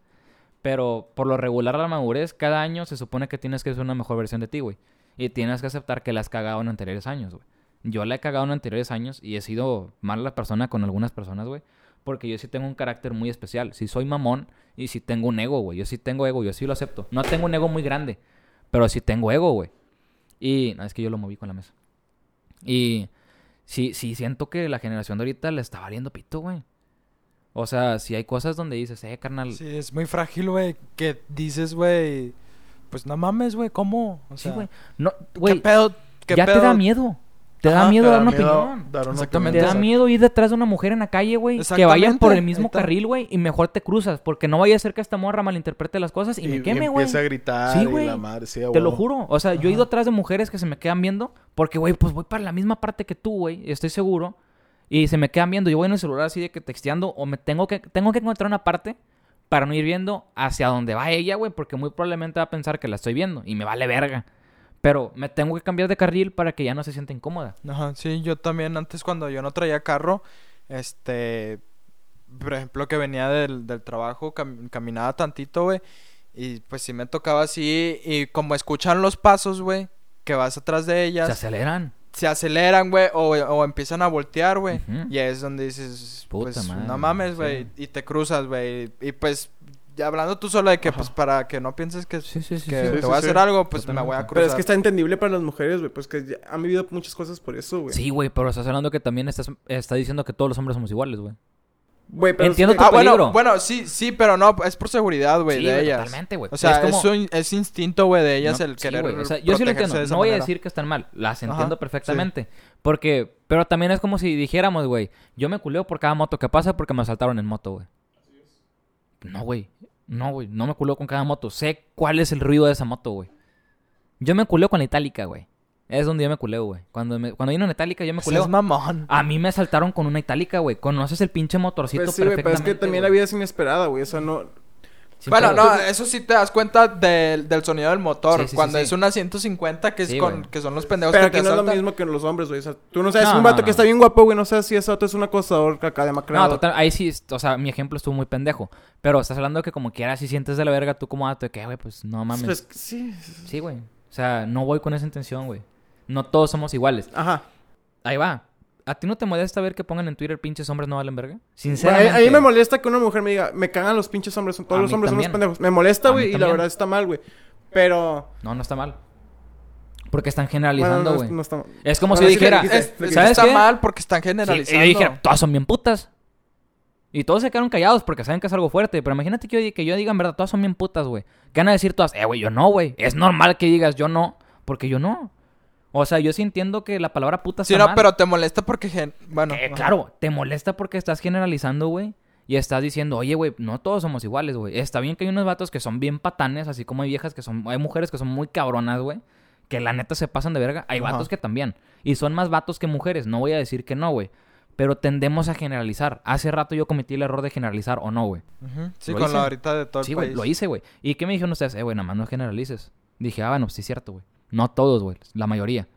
Pero por lo regular, la madurez, cada año se supone que tienes que ser una mejor versión de ti, güey. Y tienes que aceptar que la has cagado en anteriores años, güey. Yo la he cagado en anteriores años y he sido mala persona con algunas personas, güey. Porque yo sí tengo un carácter muy especial. Si soy mamón y si tengo un ego, güey. Yo sí tengo ego, yo sí lo acepto. No tengo un ego muy grande, pero sí tengo ego, güey. Y no, es que yo lo moví con la mesa. Y sí, sí siento que la generación de ahorita le está valiendo pito, güey. O sea, si hay cosas donde dices, eh, carnal. Sí, es muy frágil, güey. Que dices, güey. Pues no mames, güey. ¿Cómo? O Sí, güey. No, ¿Qué güey. pedo? ¿Qué Ya te pedo? da miedo. Te da miedo Te dar da una miedo opinión. dar una Exactamente. Te da miedo ir detrás de una mujer en la calle, güey. Que vayan por el mismo carril, güey. Y mejor te cruzas. Porque no vaya a ser que esta morra malinterprete las cosas y, me queme, güey. empieza a gritar Sí, güey. sí, Te lo juro. O sea, yo he ido atrás de mujeres que se me quedan viendo. Porque, güey, pues voy para la misma parte que tú, güey. Estoy seguro. Y se me quedan viendo. Yo voy en el celular así de que texteando. O me tengo que, tengo que encontrar una parte para no ir viendo hacia donde va ella, güey. Porque muy probablemente va a pensar que la estoy viendo. Y me vale verga. Pero me tengo que cambiar de carril para que ya no se sienta incómoda. Ajá, sí, yo también antes cuando yo no traía carro, este, por ejemplo, que venía del, del trabajo, cam- caminaba tantito, güey, y pues sí me tocaba así, y como escuchan los pasos, güey, que vas atrás de Se ellas, aceleran. Se aceleran, güey, o, o empiezan a voltear, güey, y ahí es donde dices, Puta pues, madre, no mames, güey, sí. y te cruzas, güey, y pues, hablando tú solo de que, Ajá. pues, para que no pienses que, Sí, sí, sí. que sí. te sí, voy a hacer algo, pues me voy a cruzar. Pero es que está entendible para las mujeres, güey. Pues que ya han vivido muchas cosas por eso, güey. Sí, güey, pero estás hablando que también estás está diciendo que todos los hombres somos iguales, güey. Güey, pero Entiendo es tu Ah, peligro. bueno, bueno, sí, sí, pero no, es por seguridad, güey, Sí, de ellas. totalmente, güey. O sea, Es es, como- un- es instinto, güey, de ellas No, el sí, querer. o sea, yo sí lo entiendo. No voy a decir que están mal. Las Ajá, entiendo perfectamente. Porque, pero también es como si dijéramos, güey, yo me culeo por cada moto que pasa porque me asaltaron en moto, güey. No, güey. No, güey. No me culeo con cada moto. Sé cuál es el ruido de esa moto, güey. Yo me culeo con la itálica, güey. Es donde yo me culeo, güey. Cuando, me, cuando vino una itálica, yo me culeo. Es mamón. A mí me asaltaron con una itálica, güey. Conoces el pinche motorcito Pues sí, güey, pero es perfectamente. que también la güey. vida es inesperada, güey. O sea, no... Sin Bueno, no, eso sí te das cuenta del, del sonido del motor. Sí, sí, cuando sí. es una 150 que, es Sí, con, que son los pendejos Pero que te no es lo mismo que en los hombres, güey. O sea, tú no sabes No, un no, vato no. que está bien guapo, güey. No sabes si ese vato es un acosador acá No, demacrado. total, ahí sí, o sea, mi ejemplo estuvo muy pendejo. Pero estás hablando de que como quieras, si sientes de la verga, tú como vato, de que, güey, pues no mames. Pues, sí. Sí, güey. O sea, no voy con esa intención, güey. No todos somos iguales. Ajá. Ahí va. ¿A ti no te molesta ver que pongan en Twitter pinches hombres no valen verga? Sinceramente. a, a mí me molesta que una mujer me diga, me cagan los pinches hombres, todos A los hombres son unos pendejos. Me molesta, güey, y la verdad está mal, güey. Pero... No, no está mal. Porque están Bueno, generalizando, no, güey. no está Es como Bueno, si que dijera, dijiste- Es- ¿Sabes ¿sabes está qué? mal porque están Sí, generalizando. y dijera, todas son bien putas. Y todos se quedaron callados porque saben que es algo fuerte. Pero imagínate que yo, que yo diga, en verdad, todas son bien putas, güey. ¿Qué van a decir todas? Eh, güey, yo no, güey. Es normal que digas yo no, porque yo no. O sea, yo sí entiendo que la palabra puta Sí, está no, mal. pero te molesta porque... gen- Bueno. Eh, ajá. claro, te molesta porque estás generalizando, güey. Y estás diciendo, oye, güey, no todos somos iguales, güey. Está bien que hay unos vatos que son bien patanes, así como hay viejas que son... Hay mujeres que son muy cabronas, güey. Que la neta se pasan de verga. Hay Ajá. vatos que también. Y son más vatos que mujeres. No voy a decir que no, güey. Pero tendemos a generalizar. Hace rato yo cometí el error de generalizar o no, güey. Ujú, Sí, Lo con hice. la ahorita de todo el Sí, güey, país. lo hice, güey. ¿Y qué me dijeron ustedes? Eh, güey, nada más no generalices. Dije, ah, bueno, pues sí es cierto, güey. No todos, güey. La mayoría.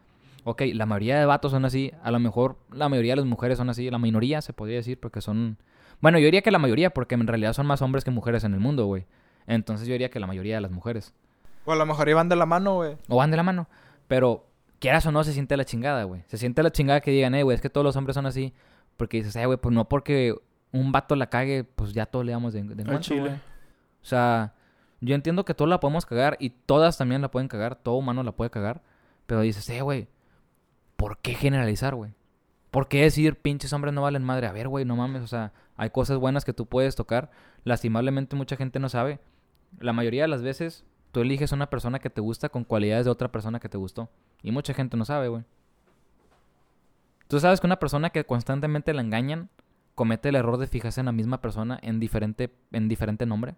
Ok, la mayoría de vatos son así. A lo mejor la mayoría de las mujeres son así. La minoría se podría decir porque son... Bueno, yo diría que la mayoría porque en realidad son más hombres que mujeres en el mundo, güey. Entonces yo diría que la mayoría de las mujeres. O a lo mejor iban de la mano, güey. O van de la mano. Pero quieras o no, se siente la chingada, güey. Se siente la chingada que digan, eh, güey, es que todos los hombres son así. Porque dices, eh, güey, pues no porque un vato la cague, pues ya todos le damos de, de encuentro, güey. O sea, yo entiendo que todos la podemos cagar y todas también la pueden cagar. Todo humano la puede cagar. Pero dices, eh, güey, ¿por qué generalizar, güey? ¿Por qué decir pinches hombres no valen madre? A ver, güey, no mames. O sea, hay cosas buenas que tú puedes tocar. Lastimablemente mucha gente no sabe. La mayoría de las veces tú eliges una persona que te gusta con cualidades de otra persona que te gustó. Y mucha gente no sabe, güey. Tú sabes que una persona que constantemente la engañan comete el error de fijarse en la misma persona en diferente, en diferente nombre.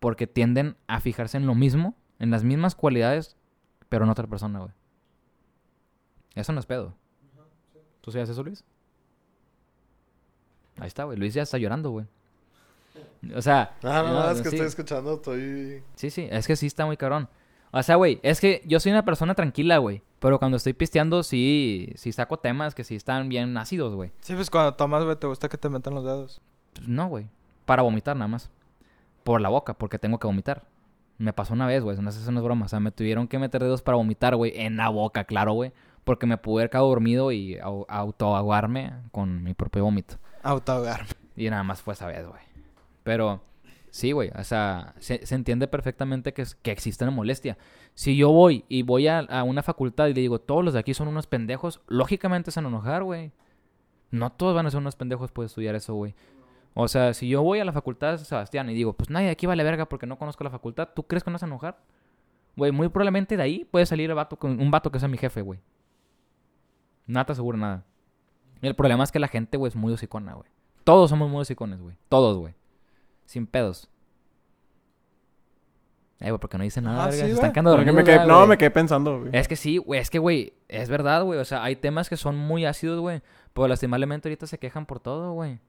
Porque tienden a fijarse en lo mismo, en las mismas cualidades, pero en otra persona, güey. Eso no es pedo. ¿Tú sabes eso, Luis? Ahí está, güey. Luis ya está llorando, güey. O sea... Ah, no, no, es que sí. estoy escuchando, estoy... Sí, sí, es que sí está muy cabrón. O sea, güey, es que yo soy una persona tranquila, güey. Pero cuando estoy pisteando, sí, sí saco temas que sí están bien ácidos, güey. Sí, pues cuando tomas, güey, te gusta que te metan los dedos. Pues no, güey. Para vomitar nada más. Por la boca, porque tengo que vomitar. Me pasó una vez, güey. No es broma. O sea, me tuvieron que meter dedos para vomitar, güey. En la boca, claro, güey. Porque me pude haber quedado dormido y au- autoaguarme con mi propio vómito. Autohogar. Y nada más fue esa vez, güey. Pero sí, güey. O sea, se, se entiende perfectamente que, es- que existe una molestia. Si yo voy y voy a, a una facultad y le digo, todos los de aquí son unos pendejos, lógicamente se van a enojar, güey. No todos van a ser unos pendejos por estudiar eso, güey. O sea, si yo voy a la facultad de Sebastián y digo, pues nadie de aquí vale verga porque no conozco la facultad, ¿tú crees que no vas a enojar? Güey, muy probablemente de ahí puede salir el vato con, un vato que sea mi jefe, güey. Nada te aseguro nada. El problema es que la gente, güey, es muy hocicona, güey. Todos somos muy hocicones, güey. Todos, güey. Sin pedos. Eh, güey, porque no dice nada, Ah, verga. sí, Se güey. están quedando me dormidos, quedé- ya, no, me quedé pensando, güey. Es que sí, güey, es que, güey, es verdad, güey. O sea, hay temas que son muy ácidos, güey. Pero lastimablemente ahorita se quejan por todo, güey.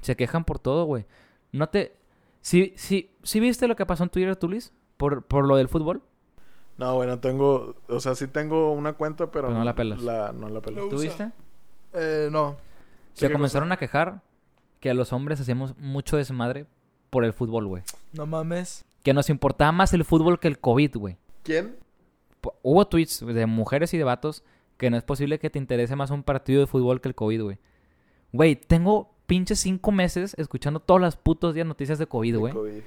Se quejan por todo, güey. No te... ¿Sí, sí, ¿Sí viste lo que pasó en Twitter, tú, Luis? Por, por lo del fútbol. No, bueno, tengo... O sea, sí tengo una cuenta, pero... Pero no la pelas. La, no la pelo. Lo ¿Tú viste? Eh, no. Se comenzaron a quejar que a los hombres hacíamos mucho desmadre por el fútbol, güey. No mames. Que nos importaba más el fútbol que el COVID, güey. ¿Quién? Hubo tweets de mujeres y de vatos que no es posible que te interese más un partido de fútbol que el COVID, güey. Güey, tengo pinches cinco meses escuchando todas las putos días noticias de COVID, güey.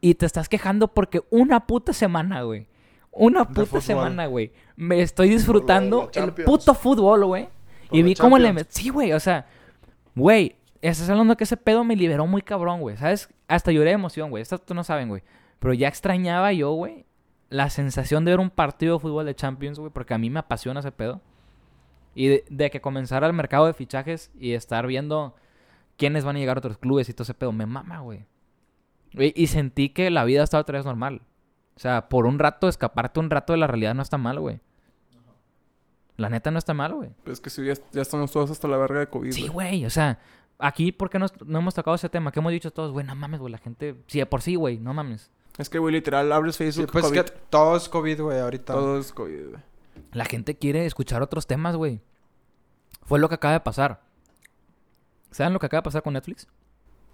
Y te estás quejando porque una puta semana, güey. Una puta semana, güey. Me estoy disfrutando el puto fútbol, güey. Y vi cómo le... Sí, güey, o sea... Güey, estás hablando que ese pedo me liberó muy cabrón, güey. ¿Sabes? Hasta lloré de emoción, güey. Esto tú no saben, güey. Pero ya extrañaba yo, güey, la sensación de ver un partido de fútbol de Champions, güey. Porque a mí me apasiona ese pedo. Y de, de que comenzara el mercado de fichajes y estar viendo quiénes van a llegar a otros clubes y todo ese pedo. Me mama, güey. Y, y sentí que la vida estaba otra vez normal. O sea, por un rato, escaparte un rato de la realidad no está mal, güey. La neta no está mal, güey. Pues es que sí, ya, ya estamos todos hasta la verga de COVID. Sí, güey. O sea, aquí, ¿por qué no, no hemos tocado ese tema? ¿Qué hemos dicho todos? Güey, no mames, güey. La gente... Sí, de por sí, güey. No mames. Es que, güey, literal, abres Sí, Facebook, pues COVID. que todo es COVID, güey, ahorita. Todo es COVID, güey. La gente quiere escuchar otros temas, güey. Fue lo que acaba de pasar. ¿Saben lo que acaba de pasar con Netflix?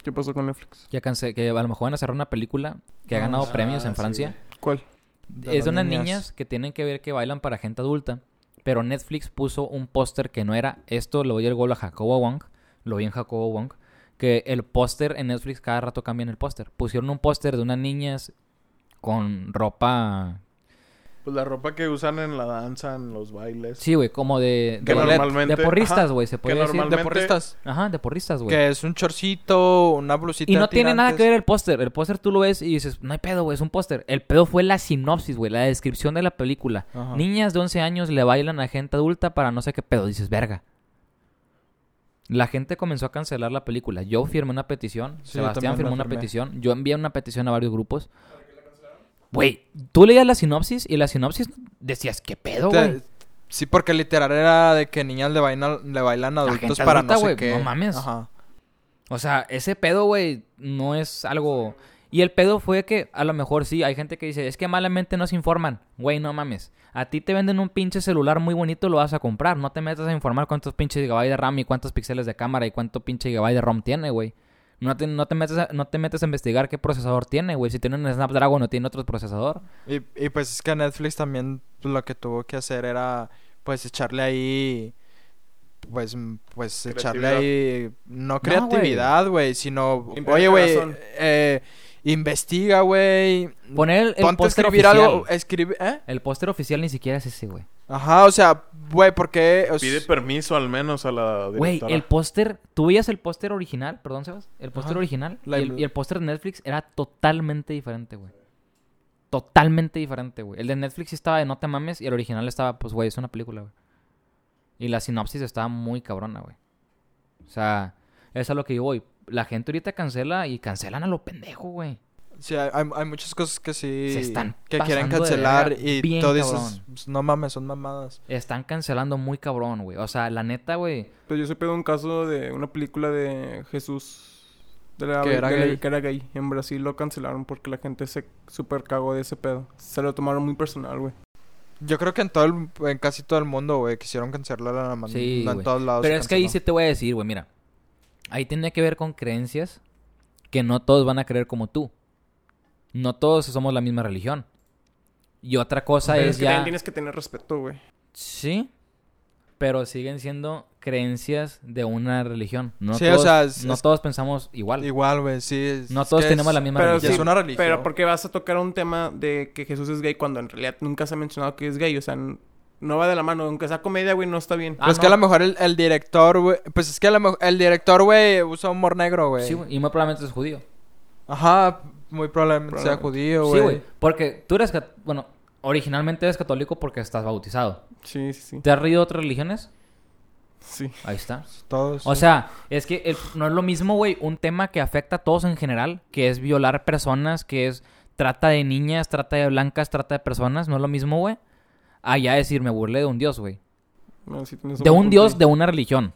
¿Qué pasó con Netflix? Que, que a lo mejor van a cerrar una película que ha Ah, ganado premios en sí, Francia. ¿Cuál? De es de unas niñas. niñas que tienen que ver que bailan para gente adulta. Pero Netflix puso un póster que no era esto, lo doy el gol a Jacobo Wong. Lo vi en Jacobo Wong. Que el póster en Netflix cada rato cambian el póster. Pusieron un póster de unas niñas con ropa. Pues la ropa que usan en la danza, en los bailes. Sí, güey, como de. Que de, normalmente- de porristas, güey, se que puede decir. normalmente- De porristas. Ajá, de porristas, güey. Que es un chorcito, una blusita Y no tiene nada que ver el póster. El póster tú lo ves y dices, no hay pedo, güey, es un póster. El pedo fue la sinopsis, güey, la descripción de la película. Ajá. Niñas de 11 años le bailan a gente adulta para no sé qué pedo. Dices, verga. La gente comenzó a cancelar la película. Yo firmé una petición. Sí, Sebastián firmó una firmé. petición. Yo envié una petición a varios grupos. Güey, tú leías la sinopsis y la sinopsis decías, ¿qué pedo, güey? Sí, porque literal era de que niñas le bailan, le bailan adultos para adulta, no sé qué. no mames. Ajá. O sea, ese pedo, güey, no es algo... Y el pedo fue que a lo mejor sí, hay gente que dice, es que malamente no se informan. Güey, no mames. A ti te venden un pinche celular muy bonito, lo vas a comprar. No te metas a informar cuántos pinches gigabytes de RAM y cuántos píxeles de cámara y cuánto pinche gigabyte de ROM tiene, güey. No te, no, te metes a, no te metes a investigar qué procesador tiene, güey. Si tiene un Snapdragon o tiene otro procesador. Y, y pues es que Netflix también lo que tuvo que hacer era pues echarle ahí pues pues echarle ahí no creatividad, güey, sino oye, güey, eh, investiga, güey. Poner el, póster escribir oficial. algo, escribe, ¿eh? El póster oficial ni siquiera es ese, güey. Ajá, o sea, güey, ¿por qué? O Pide permiso al menos a la Güey, el póster, ¿tú veías el póster original? Perdón, Sebas. El póster original La y el, ilu- y el póster de Netflix era totalmente diferente, güey. Totalmente diferente, güey. El de Netflix sí estaba de no te mames y el original estaba, pues, güey, es una película, güey. Y la sinopsis estaba muy cabrona, güey. O sea, eso es a lo que yo voy. La gente ahorita cancela y cancelan a lo pendejo, güey. Sí, hay, hay- muchas cosas que sí Se están que quieren cancelar y bien todo dices, pues, no mames, son mamadas. Están cancelando muy cabrón, güey. O sea, la neta, güey. Pues yo supe un caso de una película de Jesús. De la, Que era de- gay. que era gay. En Brasil lo cancelaron porque la gente se super cagó de ese pedo. Se lo tomaron muy personal, güey. Yo creo que en todo el, en casi todo el mundo, güey, quisieron cancelar a la man- Sí, en todos lados. Pero es que ahí sí te voy a decir, güey, mira. Ahí tiene que ver con creencias que no todos van a creer como tú. No todos somos la misma religión. Y otra cosa Pero es que ya... también tienes que tener respeto, güey. Sí, pero siguen siendo creencias de una religión. No, Sí, o todos, sea, es- no es- todos pensamos igual. Igual, güey, sí. es- No es todos tenemos es- la misma Pero religión. es una religión. Pero porque vas a tocar un tema de que Jesús es gay cuando en realidad nunca se ha mencionado que es gay. O sea, no va de la mano. Aunque sea comedia, güey, no está bien. Ah, Pues no. que a lo mejor el, el director, güey. Pues es que a lo mejor el director, güey, usa humor negro, güey. Sí, y muy probablemente es judío. Ajá, muy probablemente sea judío, Sí, güey. güey. Porque tú eres... Bueno, originalmente eres católico porque estás bautizado. Sí, sí, sí. ¿Te has reído de otras religiones? Sí. Ahí está. Todos. O sea, es que el- no es lo mismo, güey, un tema que afecta a todos en general, que es violar personas, que es trata de niñas, trata de blancas, trata de personas, no es lo mismo, güey. A ya decir, me burlé de un dios, güey. No, sí tienes De un dios, de una religión.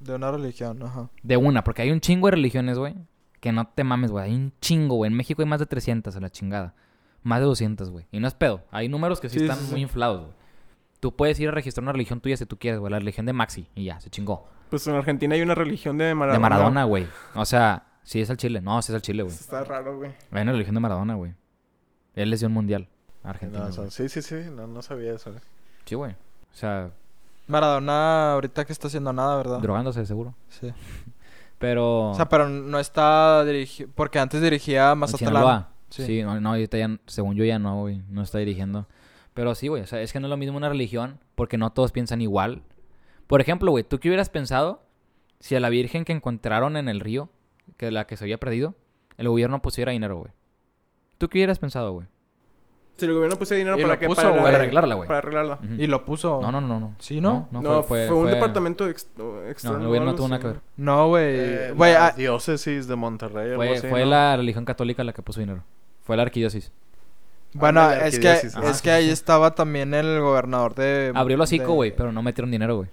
De una religión, ajá. De una, porque hay un chingo de religiones, güey. Que no te mames, güey. Hay un chingo, güey. En México hay más de 300 a la chingada. Más de 200, güey. Y no es pedo. Hay números que sí, Sí, están sí, sí. muy inflados, güey. Tú puedes ir a registrar una religión tuya si tú quieres, güey. La religión de Maxi. Y ya, se chingó. Pues en Argentina hay una religión de Maradona. De Maradona, güey. O sea, sí es el Chile. No, sí es el Chile, güey. Está raro, güey. Hay una religión de Maradona, güey. Él les dio un mundial. a Argentina. No, güey. son- sí, sí, sí. No, no sabía eso. eh. Sí, güey. O sea, Maradona ahorita que está haciendo nada, ¿verdad? drogándose, seguro. Sí. Pero. O sea, pero no está dirigido... Porque antes dirigía Mazatlán. Sí. Sí, no, no, ahorita ya, según yo ya no, güey, no está dirigiendo. Pero sí, güey, o sea, es que no es lo mismo una religión porque no todos piensan igual. Por ejemplo, güey, ¿tú qué hubieras pensado si a la virgen que encontraron en el río, que la que se había perdido, el gobierno pusiera dinero, güey? ¿Tú qué hubieras pensado, güey? Si el gobierno puso dinero Y para lo que puso, para, güey. Para arreglarla, güey. Para arreglarla. Y lo puso... No, no, no, no. ¿Sí, no? No, fue, un departamento ex- extra. No, el gobierno no tuvo nada que ver. No, güey. Eh, Güey, la ah, diócesis de Monterrey. Fue, así, fue ¿no? la religión católica la que puso dinero. Fue la arquidiócesis. bueno, es que, es sí, que ahí estaba también el gobernador de... Abrió el hocico, de- güey, pero no metieron dinero, güey.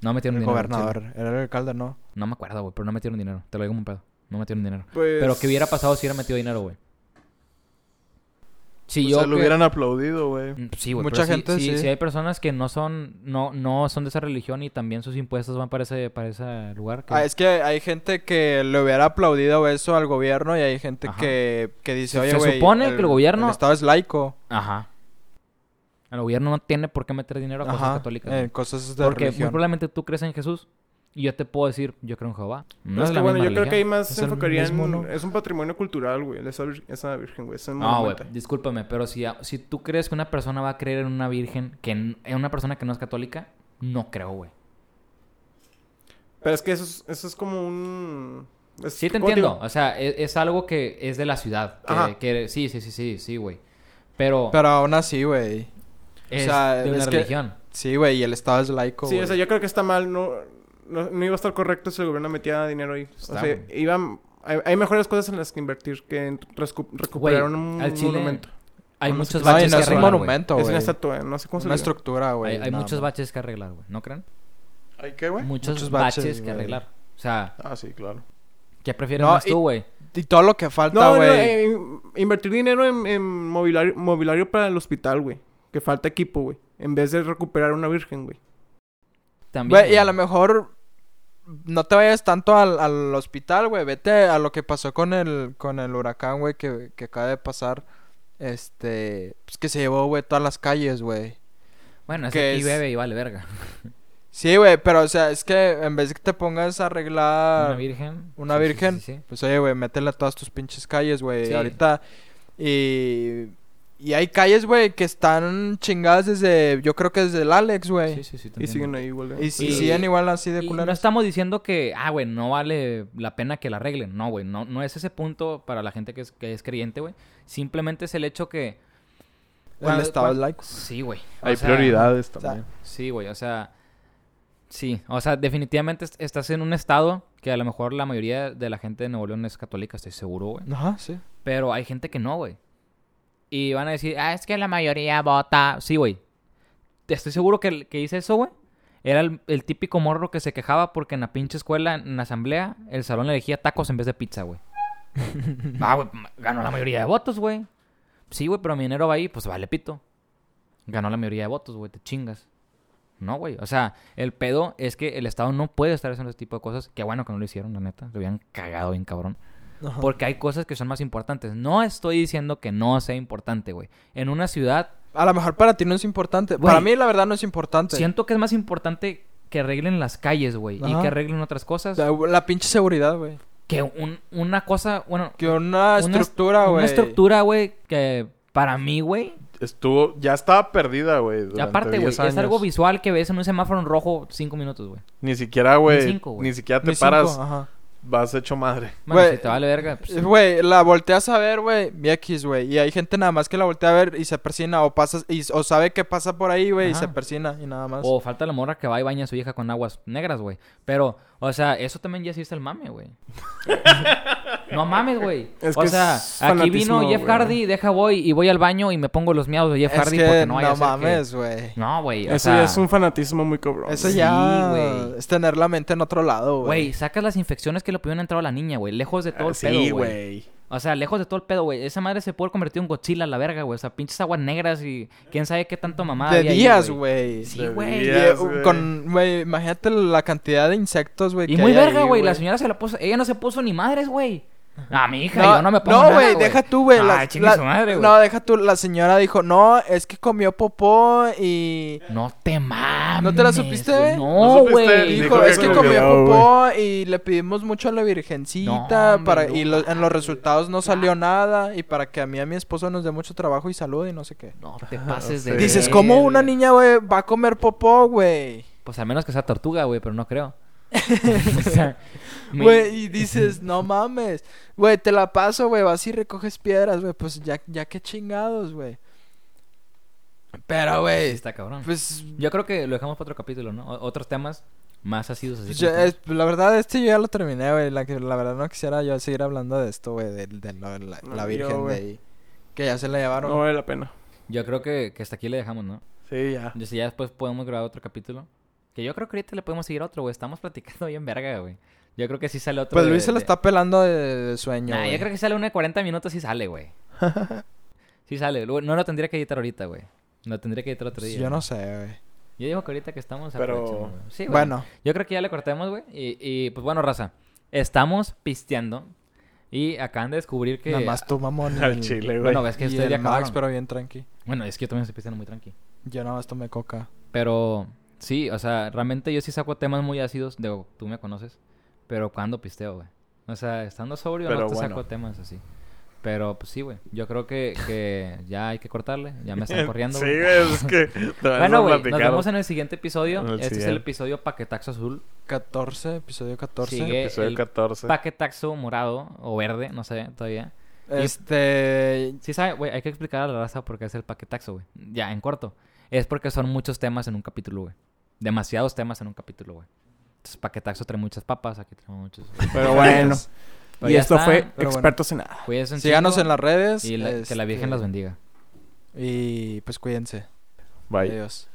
No metieron El dinero. gobernador. chile. Era el alcalde, ¿no? No me acuerdo, güey, pero no metieron dinero. Te lo digo como un pedo. No metieron dinero. Pues... Pero ¿qué hubiera pasado si hubiera metido dinero, güey? Si O yo sea, lo que- hubieran aplaudido, güey. Mm, Sí, güey. Mucha sí- gente, sí, sí. sí hay personas que no son, no, no son de esa religión y también sus impuestos van para ese, para ese lugar. que- Ah, es que hay gente que le hubiera aplaudido eso al gobierno y hay gente que, que dice, Se- oye, se güey, supone que el gobierno- El Estado es laico. Ajá. El gobierno no tiene por qué meter dinero a cosas Ajá. católicas. Cosas de Porque muy probablemente tú crees en Jesús yo te puedo decir, yo creo en Jehová. No No, es es que la bueno, misma yo creo que ahí religión. más se enfocaría en... mismo, ¿no? Es un patrimonio cultural, güey. Esa, vir- esa virgen, güey. Ese No, güey, monumento. discúlpame, pero si, si tú crees que una persona va a creer en una virgen, que en, en una persona que no es católica, no creo, güey. Pero es que eso es, eso es como un... es- Sí te ¿cómo entiendo, digo? o sea, es, es algo que es de la ciudad. que- Ajá. que- sí, sí, sí, sí, sí, güey. Pero, Pero aún así, güey. es sea, de una es que- religión. Sí, güey, y el Estado es laico, Sí, güey. o sea, yo creo que está mal. No, no, no iba a estar correcto si el gobierno metía dinero ahí. Está, o sea, güey. iban... Hay, hay mejores cosas en las que invertir que en recuperar Güey, un al Chile monumento. Hay No, muchos No, baches no que es un arreglar, güey. monumento, Es güey. una estatua, no sé cómo se Una estructura, güey. Hay, muchos baches que arreglar, güey. ¿No creen? ¿Hay qué, güey? Muchos, Muchos baches, baches, que güey. arreglar. O sea, Ah, sí, claro. ¿qué prefieres No, más y- tú, güey? Y todo lo que falta, No, no, güey. eh, in- invertir dinero en, en mobiliario, mobiliario para el hospital, güey. Que falta equipo, güey. En vez de recuperar una virgen, güey. También. Güey, y a lo güey. mejor no te vayas tanto al, al hospital, güey. Vete a lo que pasó con el, con el huracán, güey, que, que acaba de pasar. Este, pues que se llevó, güey, todas las calles, güey. Bueno, es que que es- bebe y vale verga. Sí, güey, pero o sea, es que en vez de que te pongas a arreglar Una virgen. una Sí, virgen, sí, sí. pues oye, güey, métele a todas tus pinches calles, güey. Ahorita. Y. Y hay calles, güey, que están chingadas desde. Yo creo que desde el Alex, güey. Sí, sí, sí, Y siguen ahí, güey. Y, siguen igual así de Y no culeras. estamos diciendo que, ah, güey, no vale la pena que la arreglen. No, güey, no, no es ese punto para la gente que es, que es creyente, güey. Simplemente es el hecho que... El cuando- Estado es cuando- laico. Sí, güey. Hay sea, prioridades sea, también. Sí, güey, o sea... Sí, o sea, definitivamente est- estás en un estado que a lo mejor la mayoría de la gente de Nuevo León es católica, estoy seguro, güey. Ajá, sí. Pero hay gente que no, güey. Y van a decir, ah, es que la mayoría vota. Sí, güey. Estoy seguro que el que hice eso, güey. Era el, el típico morro que se quejaba porque en la pinche escuela, en la asamblea, el salón le elegía tacos en vez de pizza, güey. ah, güey, ganó la mayoría de votos, güey. Sí, güey, pero mi dinero va ahí, pues vale pito. Ganó la mayoría de votos, güey, te chingas. No, güey. O sea, el pedo es que el Estado no puede estar haciendo ese tipo de cosas. Qué bueno que no lo hicieron, la neta. Lo habían cagado bien cabrón. Ajá. Porque hay cosas que son más importantes. No estoy diciendo que no sea importante, güey. En una ciudad, A lo mejor para ti no es importante. Güey. Para mí, la verdad, no es importante. siento que es más importante que arreglen las calles, güey. Y que arreglen otras cosas. La, la pinche seguridad, güey. Que un- una cosa, bueno... Que una una estructura, est- güey. Una estructura, güey, que para mí, güey... Estuvo... Ya estaba perdida, güey. Aparte, güey, 10 es algo visual que ves en un semáforo en rojo cinco minutos, güey. Ni siquiera, güey. cinco, güey. Ni siquiera te Ni cinco, paras. ajá. Vas hecho madre. Si te vale verga, pues, sí. Güey, la volteas a ver, güey, X, güey. Y hay gente nada más que la voltea a ver y se persina o pasa y, o sabe que pasa por ahí, güey, y se persina y nada más. O falta la morra que va y baña a su hija con aguas negras, güey. Pero, o sea, eso también ya existe el mame, güey. no mames, güey. Es o sea, aquí vino Jeff. Hardy, deja voy y voy al baño y me pongo los miados de Jeff es Hardy que porque no vaya no a ser que- mames, güey. No, güey, Eso sea... ya es un fanatismo muy cabrón. Eso ya es tener la mente en otro lado, güey. Güey, sacas las infecciones que le pudieron entrar a la niña, güey. Lejos de todo el sí, pedo, güey. O sea, lejos de todo el pedo, güey. Esa madre se puede convertir en Godzilla a la verga, güey. O sea, pinches aguas negras y quién sabe qué tanto mamada De había días, güey. Sí, güey. Eh, güey. con, güey, imagínate la cantidad de insectos, güey. Y que muy hay verga, güey. La señora se la puso. Ella no se puso ni madres, güey. A mi hija, yo no me pongo No, güey, deja tú, güey. Ah, la- chingue la- su madre, güey. No, deja tú. La señora dijo, no, es que comió popó y... No te mames. ¿No te la supiste, güey? ¿No güey. Dijo es que comió, popó y le pedimos mucho a la virgencita No, para y lo- en los resultados no salió nada y para que a mí y a mi esposo nos dé mucho trabajo y salud y no sé qué. No te pases de. Dices. ¿cómo una niña, güey, va a comer popó, güey? Pues al menos que sea tortuga, güey, pero no creo. o sea, Güey, y dices, no mames. Güey, te la paso, güey, vas y recoges piedras, güey, pues ya, ya qué chingados, güey. Pero, Sí, güey, está cabrón. pues, Yo creo que lo dejamos para otro capítulo, ¿no? O- otros temas más ácidos así. pues yo- estamos. es- la verdad, este yo ya lo terminé, güey. La, que- la verdad no quisiera yo seguir hablando de esto, güey, de, de la, la- No, la yo, virgen de ahí. Que ya se la llevaron. No vale la pena. Yo creo que, que hasta aquí le dejamos, ¿no? Sí, ya. Yo sé, ya después podemos grabar otro capítulo. Que yo creo que ahorita le podemos seguir otro, güey. Estamos platicando bien verga, güey. Yo creo que sí sale otro. Pues de- Luis se lo de- está pelando de, de sueño, Nah, yo creo que sale uno de 40 minutos y sale, güey. sí sale. No lo tendría que editar ahorita, güey. Lo tendría que editar otro Pues día. yo no sé, güey. Yo digo que ahorita que estamos Pero-. Sí, güey. Bueno, Yo creo que ya le cortemos, güey. Y, y, pues bueno, raza. Estamos pisteando. Y acaban de descubrir que. nada más tú, mamón. Al el- chile, güey. Bueno, es que y ustedes el ya Max, acabaron. pero bien tranqui. Bueno, es que yo también estoy pisteando muy tranqui. Yo nada más tomé coca. Pero sí, o sea, realmente yo sí saco temas muy ácidos. De, tú me conoces. Pero cuando pisteo, güey. O sea, estando sobrio Pero no te bueno. saco temas así. Pero pues sí, güey. Yo creo que, que ya hay que cortarle. Ya me están corriendo. Sí, güey. es que... Bueno, a güey, nos vemos en el siguiente episodio. El este es el siguiente. episodio Paquetaxo Azul. 14, episodio 14. Sigue Episodio el 14. Paquetaxo morado o verde, no sé todavía. Este. Sí, sabe, güey, hay que explicar a la raza por qué es el paquetaxo, güey. Ya, en corto. Es porque son muchos temas en un capítulo, güey. Demasiados temas en un capítulo, güey. Entonces, paquetaxo trae muchas papas, aquí trae muchos. Pero bueno. Pero y esto está, fue pero bueno. Expertos en Nada. Cuídense Síganos en las redes. Y la- que la Virgen este, las bendiga. Y pues cuídense. Bye. Adiós.